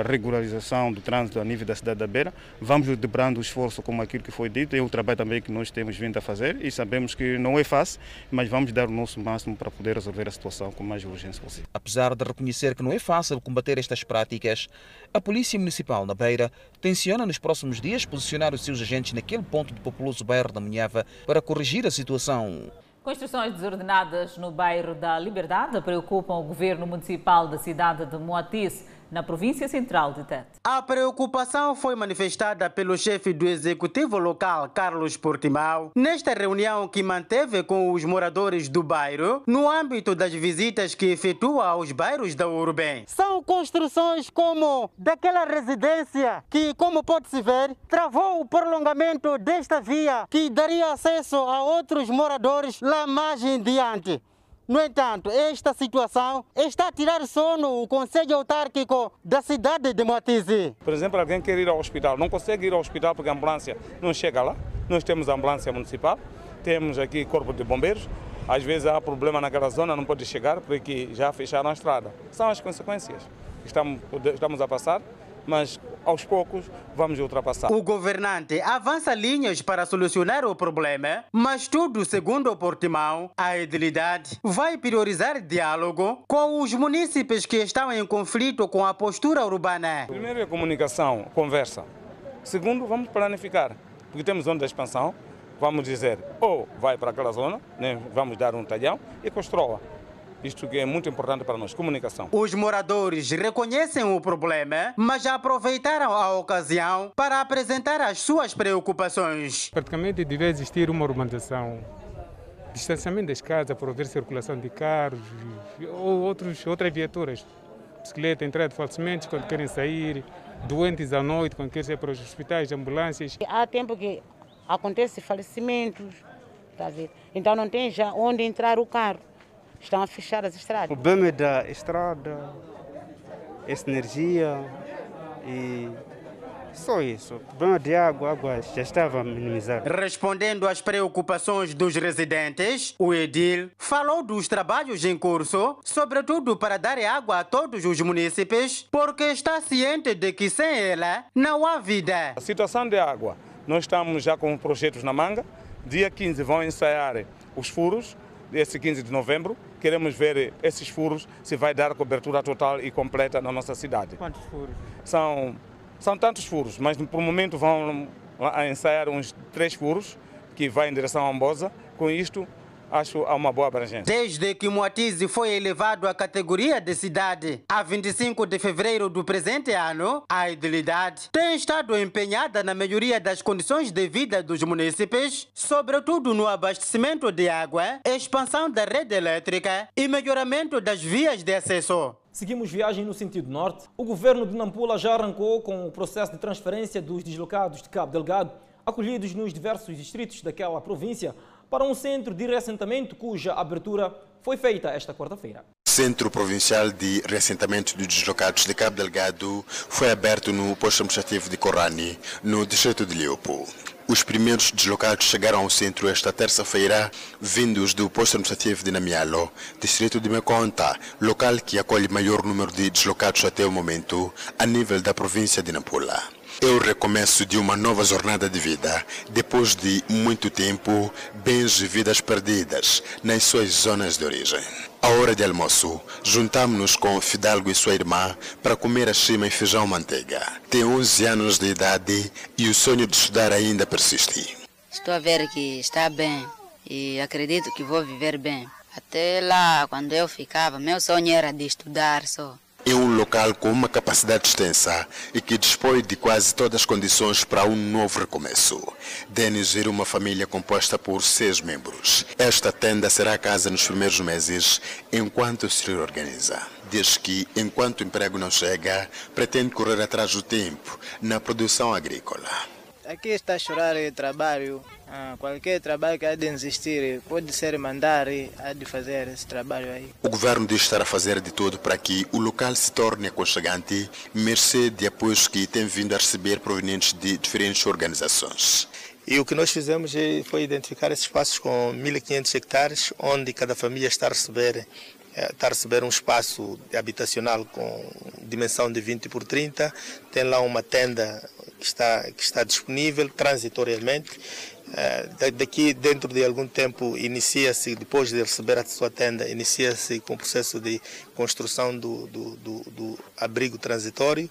regularização do trânsito a nível da cidade da Beira, vamos dobrando o esforço como aquilo que foi dito, é um trabalho também que nós temos vindo a fazer e sabemos que não é fácil, mas vamos dar o nosso máximo para poder resolver a situação com mais urgência possível. Apesar de reconhecer que não é fácil combater estas práticas, a Polícia Municipal na Beira tenciona nos próximos dias posicionar os seus agentes naquele ponto do populoso bairro da Munhava para corrigir a situação. Construções desordenadas no bairro da Liberdade preocupam o governo municipal da cidade de Moatice. Na província central de Tete. A preocupação foi manifestada pelo chefe do executivo local, Carlos Portimão, nesta reunião que manteve com os moradores do bairro, no âmbito das visitas que efetua aos bairros da Urbem. São construções como daquela residência que, como pode-se ver, travou o prolongamento desta via que daria acesso a outros moradores lá mais em diante. No entanto, esta situação está a tirar sono o Conselho Autárquico da cidade de Moatize. Por exemplo, alguém quer ir ao hospital, não consegue ir ao hospital porque a ambulância não chega lá. Nós temos a ambulância municipal, temos aqui corpo de bombeiros. Às vezes há problema naquela zona, não pode chegar porque já fecharam a estrada. São as consequências que estamos, estamos a passar mas aos poucos vamos ultrapassar. O governante avança linhas para solucionar o problema, mas tudo segundo o Portimão, a edilidade vai priorizar diálogo com os municípios que estão em conflito com a postura urbana. Primeiro é comunicação, conversa. Segundo, vamos planificar, porque temos zona de expansão, vamos dizer, ou vai para aquela zona, né, vamos dar um talhão e constrói. Isto que é muito importante para nós, comunicação. Os moradores reconhecem o problema, mas já aproveitaram a ocasião para apresentar as suas preocupações. Praticamente deve existir uma urbanização, distanciamento das casas para haver circulação de carros ou outros, outras viaturas. Bicicleta, entrada de falecimentos quando querem sair, doentes à noite quando querem ir para os hospitais, ambulâncias. Há tempo que acontece falecimentos, tá vendo? então não tem já onde entrar o carro estão a fechar as estradas. O problema é da estrada, essa energia e só isso. O problema de água, água já estava minimizado. Respondendo às preocupações dos residentes, o Edil falou dos trabalhos em curso, sobretudo para dar água a todos os municípios, porque está ciente de que sem ela não há vida. A situação de água, nós estamos já com projetos na manga. Dia 15 vão ensaiar os furos, esse 15 de novembro, queremos ver esses furos se vai dar cobertura total e completa na nossa cidade. Quantos furos? São, são tantos furos, mas por momento vão ensaiar uns três furos que vai em direção a Ambosa. Com isto, acho há uma boa abrangência. Desde que Moatize foi elevado à categoria de cidade a 25 de fevereiro do presente ano, a idilidade tem estado empenhada na melhoria das condições de vida dos municípios, sobretudo no abastecimento de água, expansão da rede elétrica e melhoramento das vias de acesso. Seguimos viagem no sentido norte. O governo de Nampula já arrancou com o processo de transferência dos deslocados de Cabo Delgado, acolhidos nos diversos distritos daquela província, para um centro de reassentamento cuja abertura foi feita esta quarta-feira. Centro Provincial de Reassentamento dos Deslocados de Cabo Delgado foi aberto no posto administrativo de Corani, no distrito de Leopo. Os primeiros deslocados chegaram ao centro esta terça-feira, vindos do posto administrativo de Namialo, distrito de Meconta, local que acolhe maior número de deslocados até o momento, a nível da província de Nampula. O recomeço de uma nova jornada de vida, depois de muito tempo, bens e vidas perdidas nas suas zonas de origem. À hora de almoço, juntamos-nos com Fidalgo e sua irmã para comer a chima e feijão manteiga. Tem 11 anos de idade e o sonho de estudar ainda persiste. Estou a ver que está bem e acredito que vou viver bem. Até lá, quando eu ficava, meu sonho era de estudar só. É um local com uma capacidade extensa e que dispõe de quase todas as condições para um novo recomeço. Denis gera uma família composta por seis membros. Esta tenda será a casa nos primeiros meses, enquanto se reorganiza. Diz que, enquanto o emprego não chega, pretende correr atrás do tempo na produção agrícola. Aqui está a chorar trabalho. Ah, qualquer trabalho que há de existir pode ser mandar há de fazer esse trabalho aí. O governo diz estar a fazer de tudo para que o local se torne aconchegante, mercê de apoios que tem vindo a receber provenientes de diferentes organizações. E o que nós fizemos foi identificar esses espaços com 1.500 hectares, onde cada família está a receber está a receber um espaço habitacional com dimensão de 20 por 30, tem lá uma tenda que está, que está disponível transitoriamente. Daqui, dentro de algum tempo, inicia-se, depois de receber a sua tenda, inicia-se com o processo de construção do, do, do, do abrigo transitório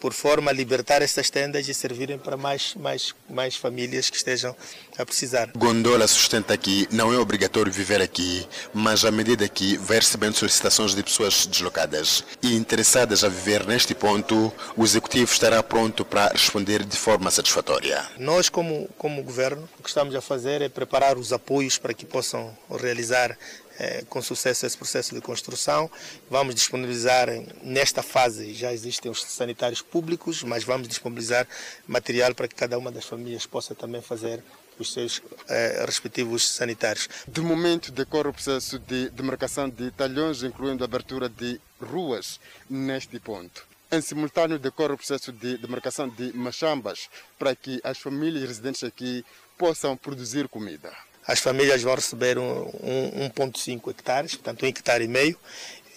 por forma a libertar estas tendas e servirem para mais, mais, mais famílias que estejam a precisar. Gondola sustenta que não é obrigatório viver aqui, mas à medida que vai recebendo solicitações de pessoas deslocadas e interessadas a viver neste ponto, o Executivo estará pronto para responder de forma satisfatória. Nós, como, como governo, o que estamos a fazer é preparar os apoios para que possam realizar é, com sucesso esse processo de construção. Vamos disponibilizar, nesta fase já existem os sanitários públicos, mas vamos disponibilizar material para que cada uma das famílias possa também fazer os seus eh, respectivos sanitários. De momento decorre o processo de demarcação de talhões, incluindo a abertura de ruas neste ponto. Em simultâneo decorre o processo de demarcação de machambas para que as famílias residentes aqui possam produzir comida. As famílias vão receber um, um, 1,5 hectares, portanto um hectare e meio.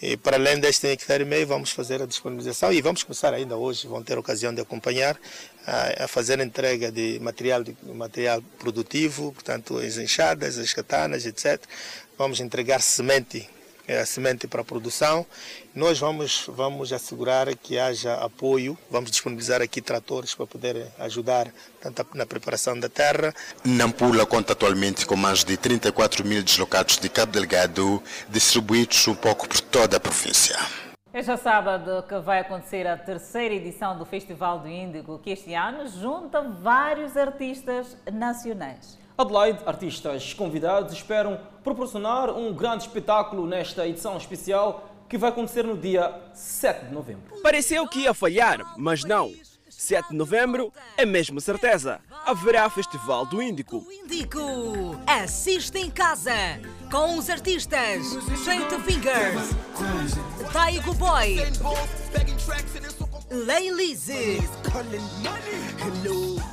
E para além deste hectare e meio, vamos fazer a disponibilização e vamos começar ainda hoje, vão ter ocasião de acompanhar, a, a fazer a entrega de material, de material produtivo, portanto as enxadas, as katanas, etc. Vamos entregar semente a semente para a produção. Nós vamos, vamos assegurar que haja apoio, vamos disponibilizar aqui tratores para poder ajudar tanto na preparação da terra. Nampula conta atualmente com mais de 34 mil deslocados de Cabo Delgado, distribuídos um pouco por toda a província. Este sábado que vai acontecer a terceira edição do Festival do Índigo, que este ano junta vários artistas nacionais. Adelaide, artistas convidados esperam proporcionar um grande espetáculo nesta edição especial que vai acontecer no dia 7 de novembro. Pareceu que ia falhar, mas não. 7 de novembro é mesmo certeza. Haverá Festival do Índico. Índico, assiste em casa com os artistas Straight Fingers, Taigo Boy, Leilise,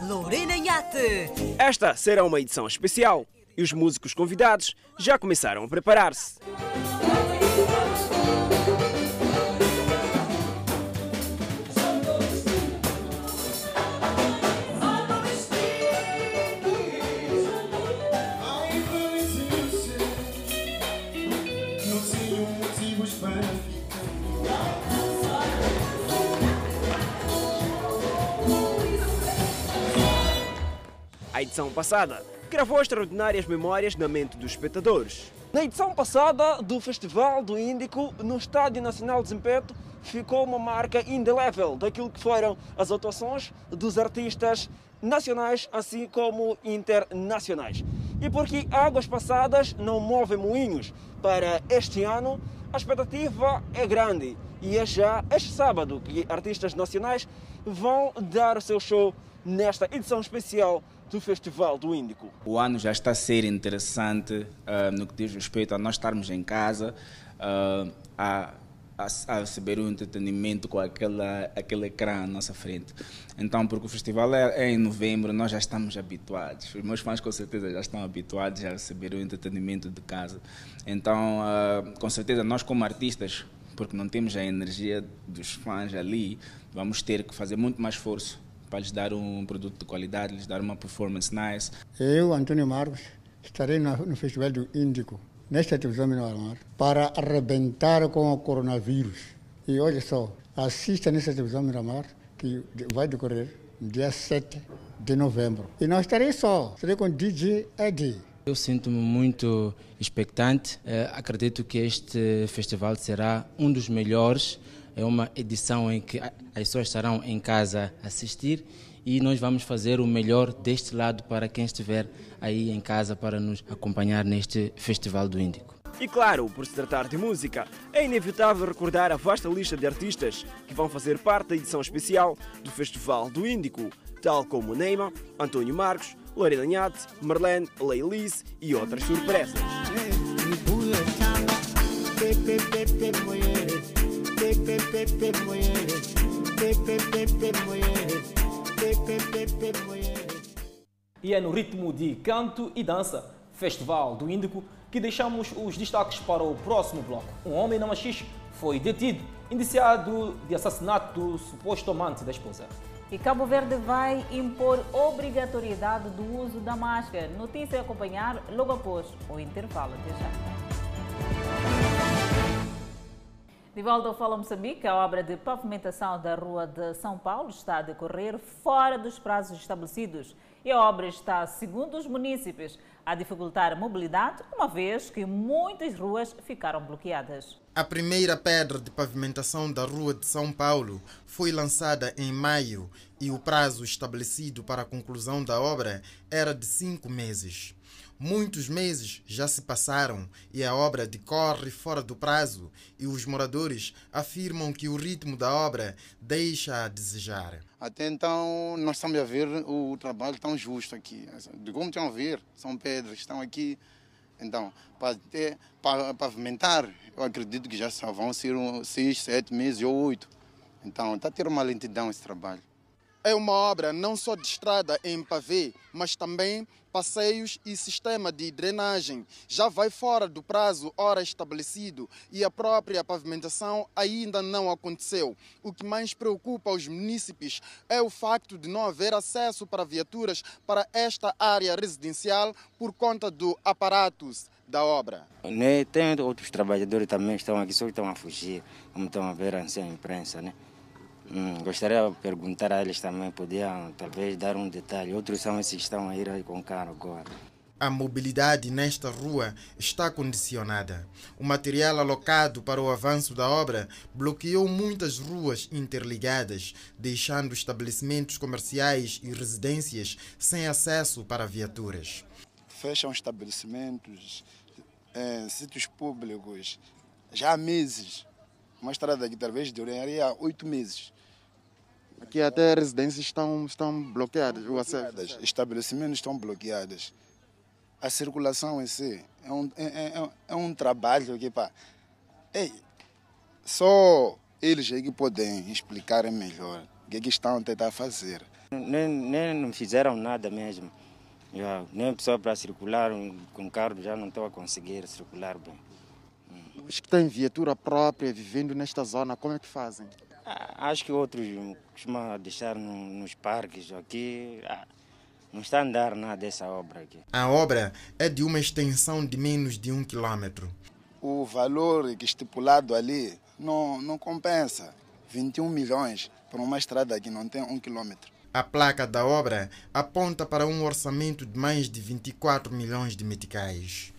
Lorena Nhate. Esta será uma edição especial e os músicos convidados já começaram a preparar-se. A edição passada gravou extraordinárias memórias na mente dos espectadores. Na edição passada do Festival do Índico, no Estádio Nacional de Zimpeto, ficou uma marca indelével daquilo que foram as atuações dos artistas nacionais, assim como internacionais. E porque águas passadas não movem moinhos, para este ano a expectativa é grande e é já este sábado que artistas nacionais vão dar o seu show nesta edição especial do Festival do Índico. O ano já está a ser interessante uh, no que diz respeito a nós estarmos em casa, uh, a, a, a, receber um entretenimento com aquela, aquele ecrã à nossa frente. Então, porque o festival é, é, em novembro, nós já estamos habituados. Os meus fãs, com certeza, já estão habituados a receber o entretenimento de casa. Então, uh, com certeza, nós, como artistas, porque não temos a energia dos fãs ali, vamos ter que fazer muito mais esforço para lhes dar um produto de qualidade, lhes dar uma performance nice. Eu, Antônio Marcos, estarei no Festival do Índico, nesta televisão Miramar, para arrebentar com o coronavírus. E olha só, assista nesta televisão Miramar, que vai decorrer dia 7 de novembro. E não estarei só, estarei com DJ Eddie. Eu sinto-me muito expectante. Uh, acredito que este festival será um dos melhores é uma edição em que as pessoas estarão em casa a assistir e nós vamos fazer o melhor deste lado para quem estiver aí em casa para nos acompanhar neste Festival do Índico. E claro, por se tratar de música, é inevitável recordar a vasta lista de artistas que vão fazer parte da edição especial do Festival do Índico, tal como Neymar, Antônio Marcos, Lorena Nhate, Marlene, Leilis e outras surpresas. E é no ritmo de canto e dança, Festival do Índico, que deixamos os destaques para o próximo bloco. Um homem na Machixe foi detido, indiciado de assassinato do suposto amante da esposa. E Cabo Verde vai impor obrigatoriedade do uso da máscara. Notícia a acompanhar logo após o intervalo. Até já. De volta ao Fala Moçambique, a obra de pavimentação da Rua de São Paulo está a decorrer fora dos prazos estabelecidos e a obra está, segundo os munícipes, a dificultar a mobilidade, uma vez que muitas ruas ficaram bloqueadas. A primeira pedra de pavimentação da Rua de São Paulo foi lançada em maio e o prazo estabelecido para a conclusão da obra era de cinco meses. Muitos meses já se passaram e a obra decorre fora do prazo, e os moradores afirmam que o ritmo da obra deixa a desejar. Até então, nós estamos a ver o trabalho tão justo aqui. De como estão a ver, são pedras, estão aqui. Então, para, ter, para pavimentar, eu acredito que já vão ser seis, sete meses ou oito. Então, está a ter uma lentidão esse trabalho. É uma obra não só de estrada em pavê, mas também passeios e sistema de drenagem. Já vai fora do prazo hora estabelecido e a própria pavimentação ainda não aconteceu. O que mais preocupa os munícipes é o facto de não haver acesso para viaturas para esta área residencial por conta do aparatos da obra. Né? Tem outros trabalhadores também estão aqui, só estão a fugir, como estão a ver a anciã imprensa, né? Hum, gostaria de perguntar a eles também, podiam talvez dar um detalhe. Outros são esses que estão a ir aí com carro agora. A mobilidade nesta rua está condicionada. O material alocado para o avanço da obra bloqueou muitas ruas interligadas, deixando estabelecimentos comerciais e residências sem acesso para viaturas. Fecham estabelecimentos, eh, sítios públicos, já há meses. Uma estrada que talvez duraria oito meses. Aqui até residências estão, estão bloqueadas, o acesso. Estabelecimentos estão bloqueados. A circulação em si é um, é, é, é um trabalho que, pá, ei, só eles é que podem explicar melhor o que, é que estão a tentar fazer. Nem, nem não fizeram nada mesmo. Já, nem pessoa para circular com carro já não estão a conseguir circular bem. Os que têm viatura própria vivendo nesta zona, como é que fazem? Ah, acho que outros costumam deixar nos parques aqui. Ah, não está a andar nada dessa obra aqui. A obra é de uma extensão de menos de um quilômetro. O valor que estipulado ali não, não compensa. 21 milhões para uma estrada que não tem um quilômetro. A placa da obra aponta para um orçamento de mais de 24 milhões de meticais.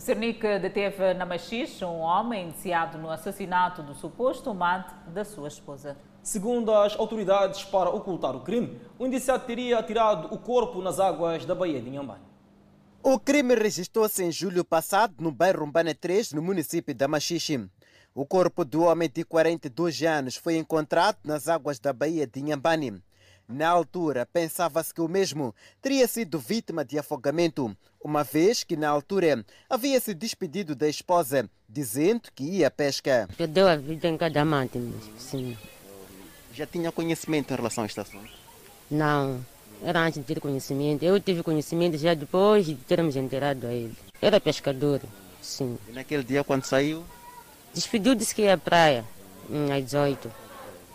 O Cernic deteve na Machixe um homem indiciado no assassinato do suposto amante da sua esposa. Segundo as autoridades, para ocultar o crime, o indiciado teria atirado o corpo nas águas da Baía de Inhambane. O crime registrou-se em julho passado no bairro Umbane 3, no município da Machixe. O corpo do homem de 42 anos foi encontrado nas águas da Baía de Inhambane. Na altura, pensava-se que o mesmo teria sido vítima de afogamento, uma vez que na altura havia se despedido da esposa, dizendo que ia à pesca. Perdeu a vida em cada amante, sim. Já tinha conhecimento em relação a este assunto? Não, era antes de ter conhecimento. Eu tive conhecimento já depois de termos enterrado a ele. Era pescador, sim. E naquele dia, quando saiu? Despediu, disse que ia à praia, às 18.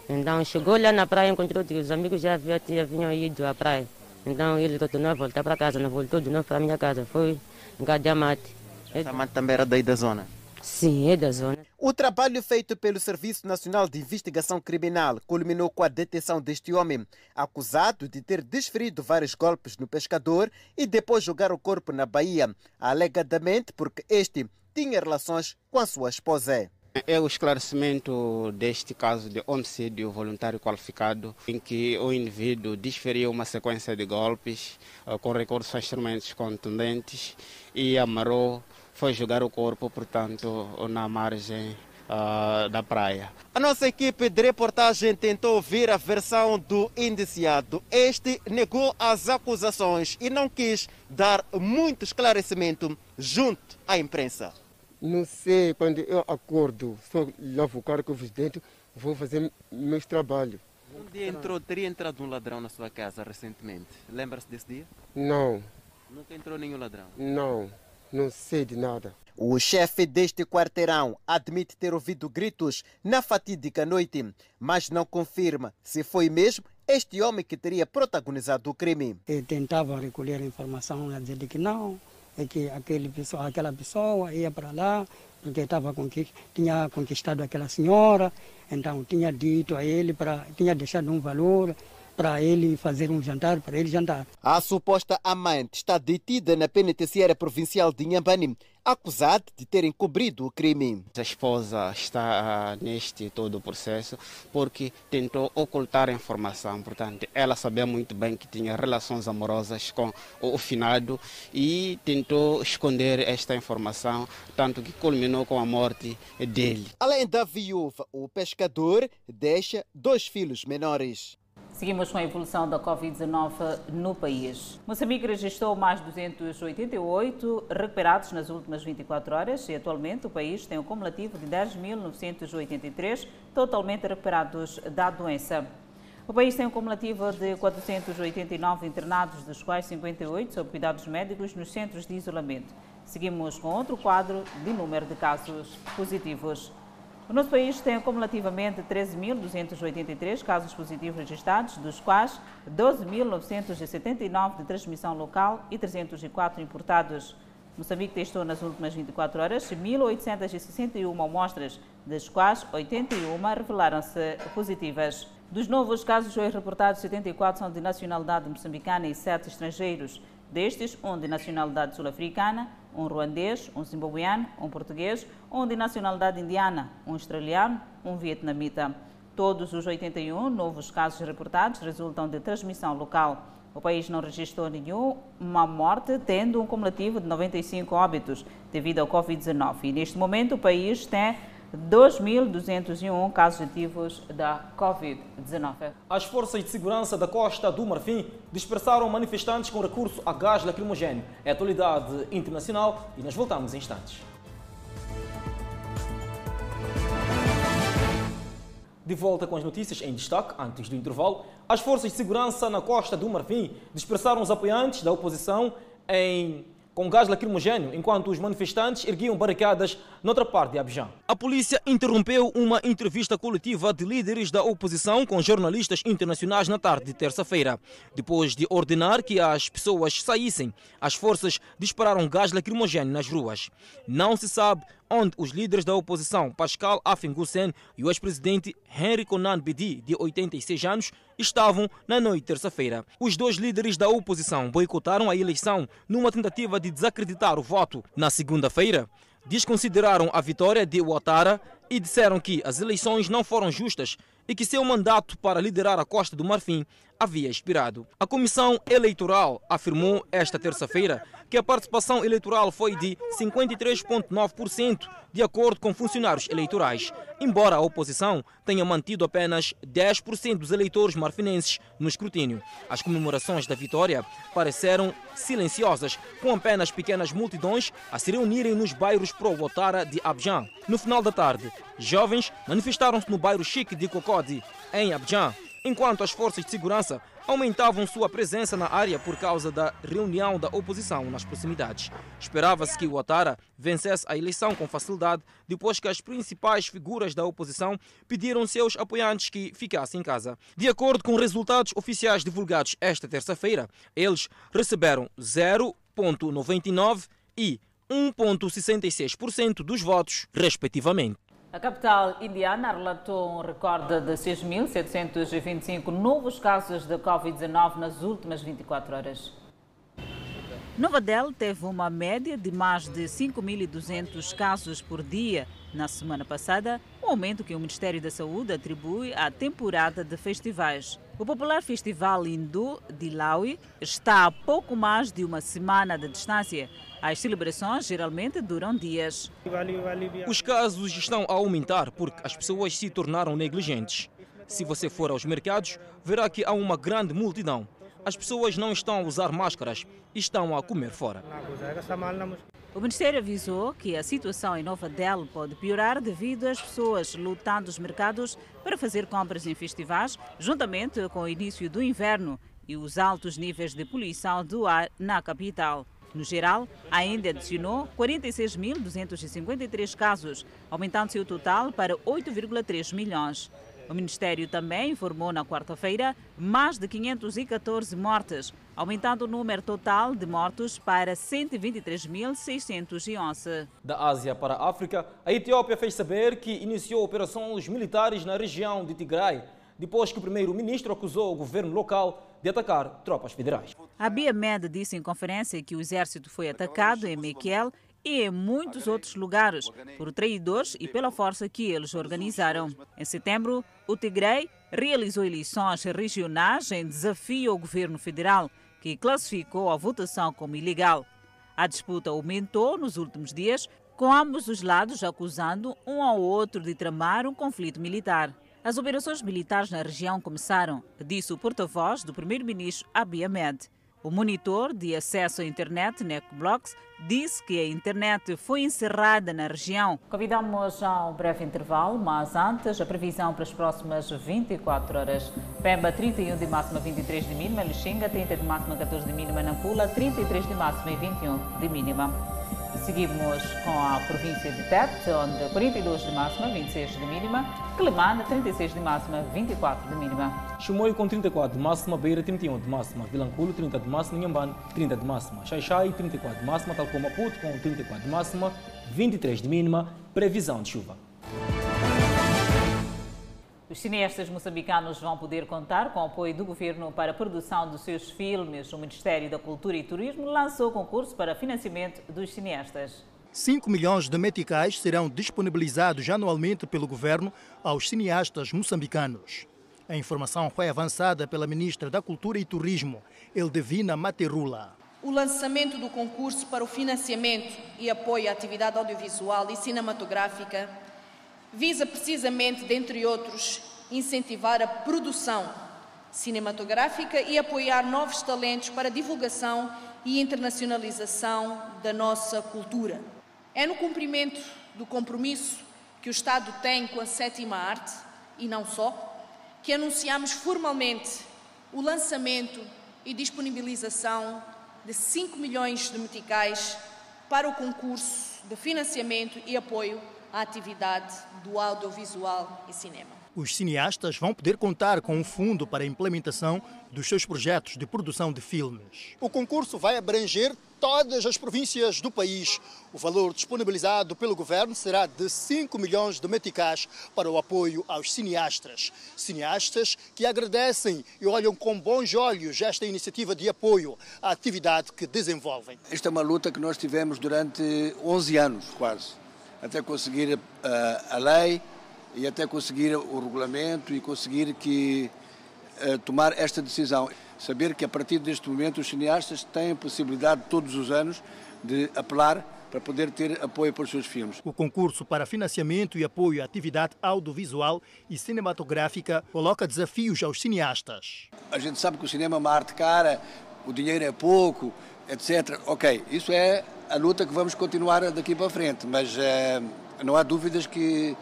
Então chegou lá na praia, encontrou que os amigos já haviam ido à praia. Então ele tornou a voltar para casa, não voltou de novo para a minha casa, foi em Gadiamate. Essa amante também era daí da zona? Sim, é da zona. O trabalho feito pelo Serviço Nacional de Investigação Criminal culminou com a detenção deste homem, acusado de ter desferido vários golpes no pescador e depois jogar o corpo na Bahia, alegadamente porque este tinha relações com a sua esposa. É o esclarecimento deste caso de homicídio voluntário qualificado, em que o indivíduo desferiu uma sequência de golpes uh, com recurso a instrumentos contundentes e amarrou, foi jogar o corpo, portanto, na margem uh, da praia. A nossa equipe de reportagem tentou ouvir a versão do indiciado. Este negou as acusações e não quis dar muito esclarecimento junto à imprensa. Não sei, quando eu acordo, sou lavo o carro com o presidente, vou fazer meus trabalhos. Um dia entrou, teria entrado um ladrão na sua casa recentemente. Lembra-se desse dia? Não. Nunca entrou nenhum ladrão? Não, não sei de nada. O chefe deste quarteirão admite ter ouvido gritos na fatídica noite, mas não confirma se foi mesmo este homem que teria protagonizado o crime. Eu tentava recolher informação a dizer que não, é que aquele aquela pessoa ia para lá porque estava tinha conquistado aquela senhora, então tinha dito a ele para tinha deixado um valor para ele fazer um jantar, para ele jantar. A suposta amante está detida na penitenciária provincial de Inhambane, acusada de ter encobrido o crime. A esposa está neste todo o processo porque tentou ocultar a informação. Portanto, ela sabia muito bem que tinha relações amorosas com o finado e tentou esconder esta informação, tanto que culminou com a morte dele. Além da viúva, o pescador deixa dois filhos menores. Seguimos com a evolução da Covid-19 no país. Moçambique registrou mais 288 recuperados nas últimas 24 horas e atualmente o país tem um cumulativo de 10.983 totalmente recuperados da doença. O país tem um cumulativo de 489 internados, dos quais 58 sob cuidados médicos nos centros de isolamento. Seguimos com outro quadro de número de casos positivos. O nosso país tem acumulativamente 13.283 casos positivos registrados, dos quais 12.979 de transmissão local e 304 importados. Moçambique testou nas últimas 24 horas 1.861 amostras, das quais 81 revelaram-se positivas. Dos novos casos hoje reportados, 74 são de nacionalidade moçambicana e 7 estrangeiros. Destes, um de nacionalidade sul-africana, um ruandês, um zimbabuiano, um português, um de nacionalidade indiana, um australiano, um vietnamita. Todos os 81 novos casos reportados resultam de transmissão local. O país não registrou nenhuma morte, tendo um cumulativo de 95 óbitos devido ao Covid-19. E neste momento o país tem 2.201 casos ativos da Covid-19. As forças de segurança da Costa do Marfim dispersaram manifestantes com recurso a gás lacrimogéneo. É atualidade internacional e nós voltamos em instantes. De volta com as notícias em destaque, antes do intervalo, as forças de segurança na Costa do Marfim dispersaram os apoiantes da oposição em com gás lacrimogêneo, enquanto os manifestantes erguiam barricadas noutra parte de Abidjan. A polícia interrompeu uma entrevista coletiva de líderes da oposição com jornalistas internacionais na tarde de terça-feira. Depois de ordenar que as pessoas saíssem, as forças dispararam gás lacrimogêneo nas ruas. Não se sabe onde os líderes da oposição, Pascal Afengussen e o ex-presidente Henry Conan Bedi, de 86 anos, estavam na noite de terça-feira. Os dois líderes da oposição boicotaram a eleição numa tentativa de desacreditar o voto. Na segunda-feira, desconsideraram a vitória de Ouattara e disseram que as eleições não foram justas e que seu mandato para liderar a Costa do Marfim havia expirado. A Comissão Eleitoral afirmou esta terça-feira que a participação eleitoral foi de 53,9%, de acordo com funcionários eleitorais, embora a oposição tenha mantido apenas 10% dos eleitores marfinenses no escrutínio. As comemorações da vitória pareceram silenciosas, com apenas pequenas multidões a se reunirem nos bairros pro-Ouattara de Abidjan. No final da tarde, jovens manifestaram-se no bairro Chique de Cocody, em Abidjan, enquanto as forças de segurança aumentavam sua presença na área por causa da reunião da oposição nas proximidades. Esperava-se que Ouattara vencesse a eleição com facilidade, depois que as principais figuras da oposição pediram seus apoiantes que ficassem em casa. De acordo com resultados oficiais divulgados esta terça-feira, eles receberam 0,99 e 1,66% dos votos, respectivamente. A capital indiana relatou um recorde de 6.725 novos casos de Covid-19 nas últimas 24 horas. Nova Delhi teve uma média de mais de 5.200 casos por dia na semana passada, um aumento que o Ministério da Saúde atribui à temporada de festivais. O popular festival hindu de Laui está a pouco mais de uma semana de distância. As celebrações geralmente duram dias. Os casos estão a aumentar porque as pessoas se tornaram negligentes. Se você for aos mercados, verá que há uma grande multidão. As pessoas não estão a usar máscaras e estão a comer fora. O Ministério avisou que a situação em Nova Delhi pode piorar devido às pessoas lutando os mercados para fazer compras em festivais, juntamente com o início do inverno e os altos níveis de poluição do ar na capital. No geral, ainda adicionou 46.253 casos, aumentando-se o total para 8,3 milhões. O Ministério também informou na quarta-feira mais de 514 mortes, aumentando o número total de mortos para 123.611. Da Ásia para a África, a Etiópia fez saber que iniciou operações militares na região de Tigray, depois que o primeiro-ministro acusou o governo local de atacar tropas federais. Abiy Ahmed disse em conferência que o exército foi atacado em Mekel e em muitos outros lugares por traidores e pela força que eles organizaram. Em setembro, o Tigray realizou eleições regionais em desafio ao governo federal, que classificou a votação como ilegal. A disputa aumentou nos últimos dias, com ambos os lados acusando um ao outro de tramar um conflito militar. As operações militares na região começaram, disse o porta-voz do primeiro-ministro Abiy Ahmed. O monitor de acesso à internet, NECBlocks, disse que a internet foi encerrada na região. Convidamos a um breve intervalo, mas antes a previsão para as próximas 24 horas. Pemba 31 de máxima, 23 de mínima, Lixinga 30 de máxima, 14 de mínima, Nampula 33 de máxima e 21 de mínima. Seguimos com a província de Tete, onde 42 de máxima, 26 de mínima, Quelimane 36 de máxima, 24 de mínima. Chimoio com 34 de máxima, Beira 31 de máxima, Vilanculo 30 de máxima, Nhambane 30 de máxima, Xaixai 34 de máxima, tal como com 34 de máxima, 23 de mínima, previsão de chuva. Os cineastas moçambicanos vão poder contar com o apoio do governo para a produção dos seus filmes. O Ministério da Cultura e Turismo lançou concurso para financiamento dos cineastas. 5 milhões de meticais serão disponibilizados anualmente pelo governo aos cineastas moçambicanos. A informação foi avançada pela ministra da Cultura e Turismo, Eldevina Materula. O lançamento do concurso para o financiamento e apoio à atividade audiovisual e cinematográfica visa precisamente, dentre outros, incentivar a produção cinematográfica e apoiar novos talentos para divulgação e internacionalização da nossa cultura. É no cumprimento do compromisso que o Estado tem com a sétima arte, e não só, que anunciamos formalmente o lançamento e disponibilização de 5 milhões de meticais para o concurso de financiamento e apoio à atividade do audiovisual e cinema. Os cineastas vão poder contar com um fundo para a implementação dos seus projetos de produção de filmes. O concurso vai abranger todas as províncias do país. O valor disponibilizado pelo governo será de 5 milhões de meticais para o apoio aos cineastas. Cineastas que agradecem e olham com bons olhos esta iniciativa de apoio à atividade que desenvolvem. Esta é uma luta que nós tivemos durante 11 anos, quase, até conseguir a, a lei e até conseguir o regulamento e conseguir que uh, tomar esta decisão. Saber que a partir deste momento os cineastas têm a possibilidade todos os anos de apelar para poder ter apoio para os seus filmes. O concurso para financiamento e apoio à atividade audiovisual e cinematográfica coloca desafios aos cineastas. A gente sabe que o cinema é uma arte cara, o dinheiro é pouco, etc. Ok, isso é a luta que vamos continuar daqui para frente, mas eh, não há dúvidas que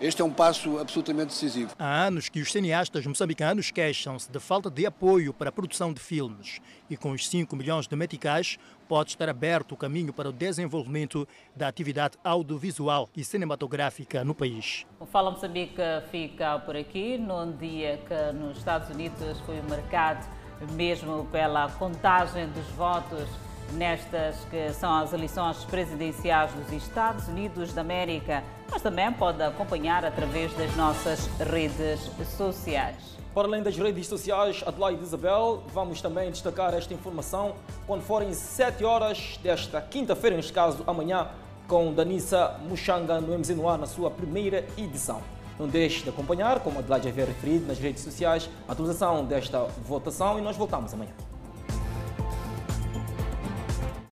este é um passo absolutamente decisivo. Há anos que os cineastas moçambicanos queixam-se de falta de apoio para a produção de filmes e com os 5 milhões de meticais pode estar aberto o caminho para o desenvolvimento da atividade audiovisual e cinematográfica no país. O Fala Moçambique fica por aqui num dia que nos Estados Unidos foi marcado mesmo pela contagem dos votos nestas que são as eleições presidenciais dos Estados Unidos da América, mas também pode acompanhar através das nossas redes sociais. Para além das redes sociais, Adelaide Isabel, vamos também destacar esta informação quando forem 7 horas desta quinta-feira, neste caso amanhã, com Danissa Muxanga no MZ na sua primeira edição. Não deixe de acompanhar, como Adelaide havia referido nas redes sociais, a atualização desta votação e nós voltamos amanhã.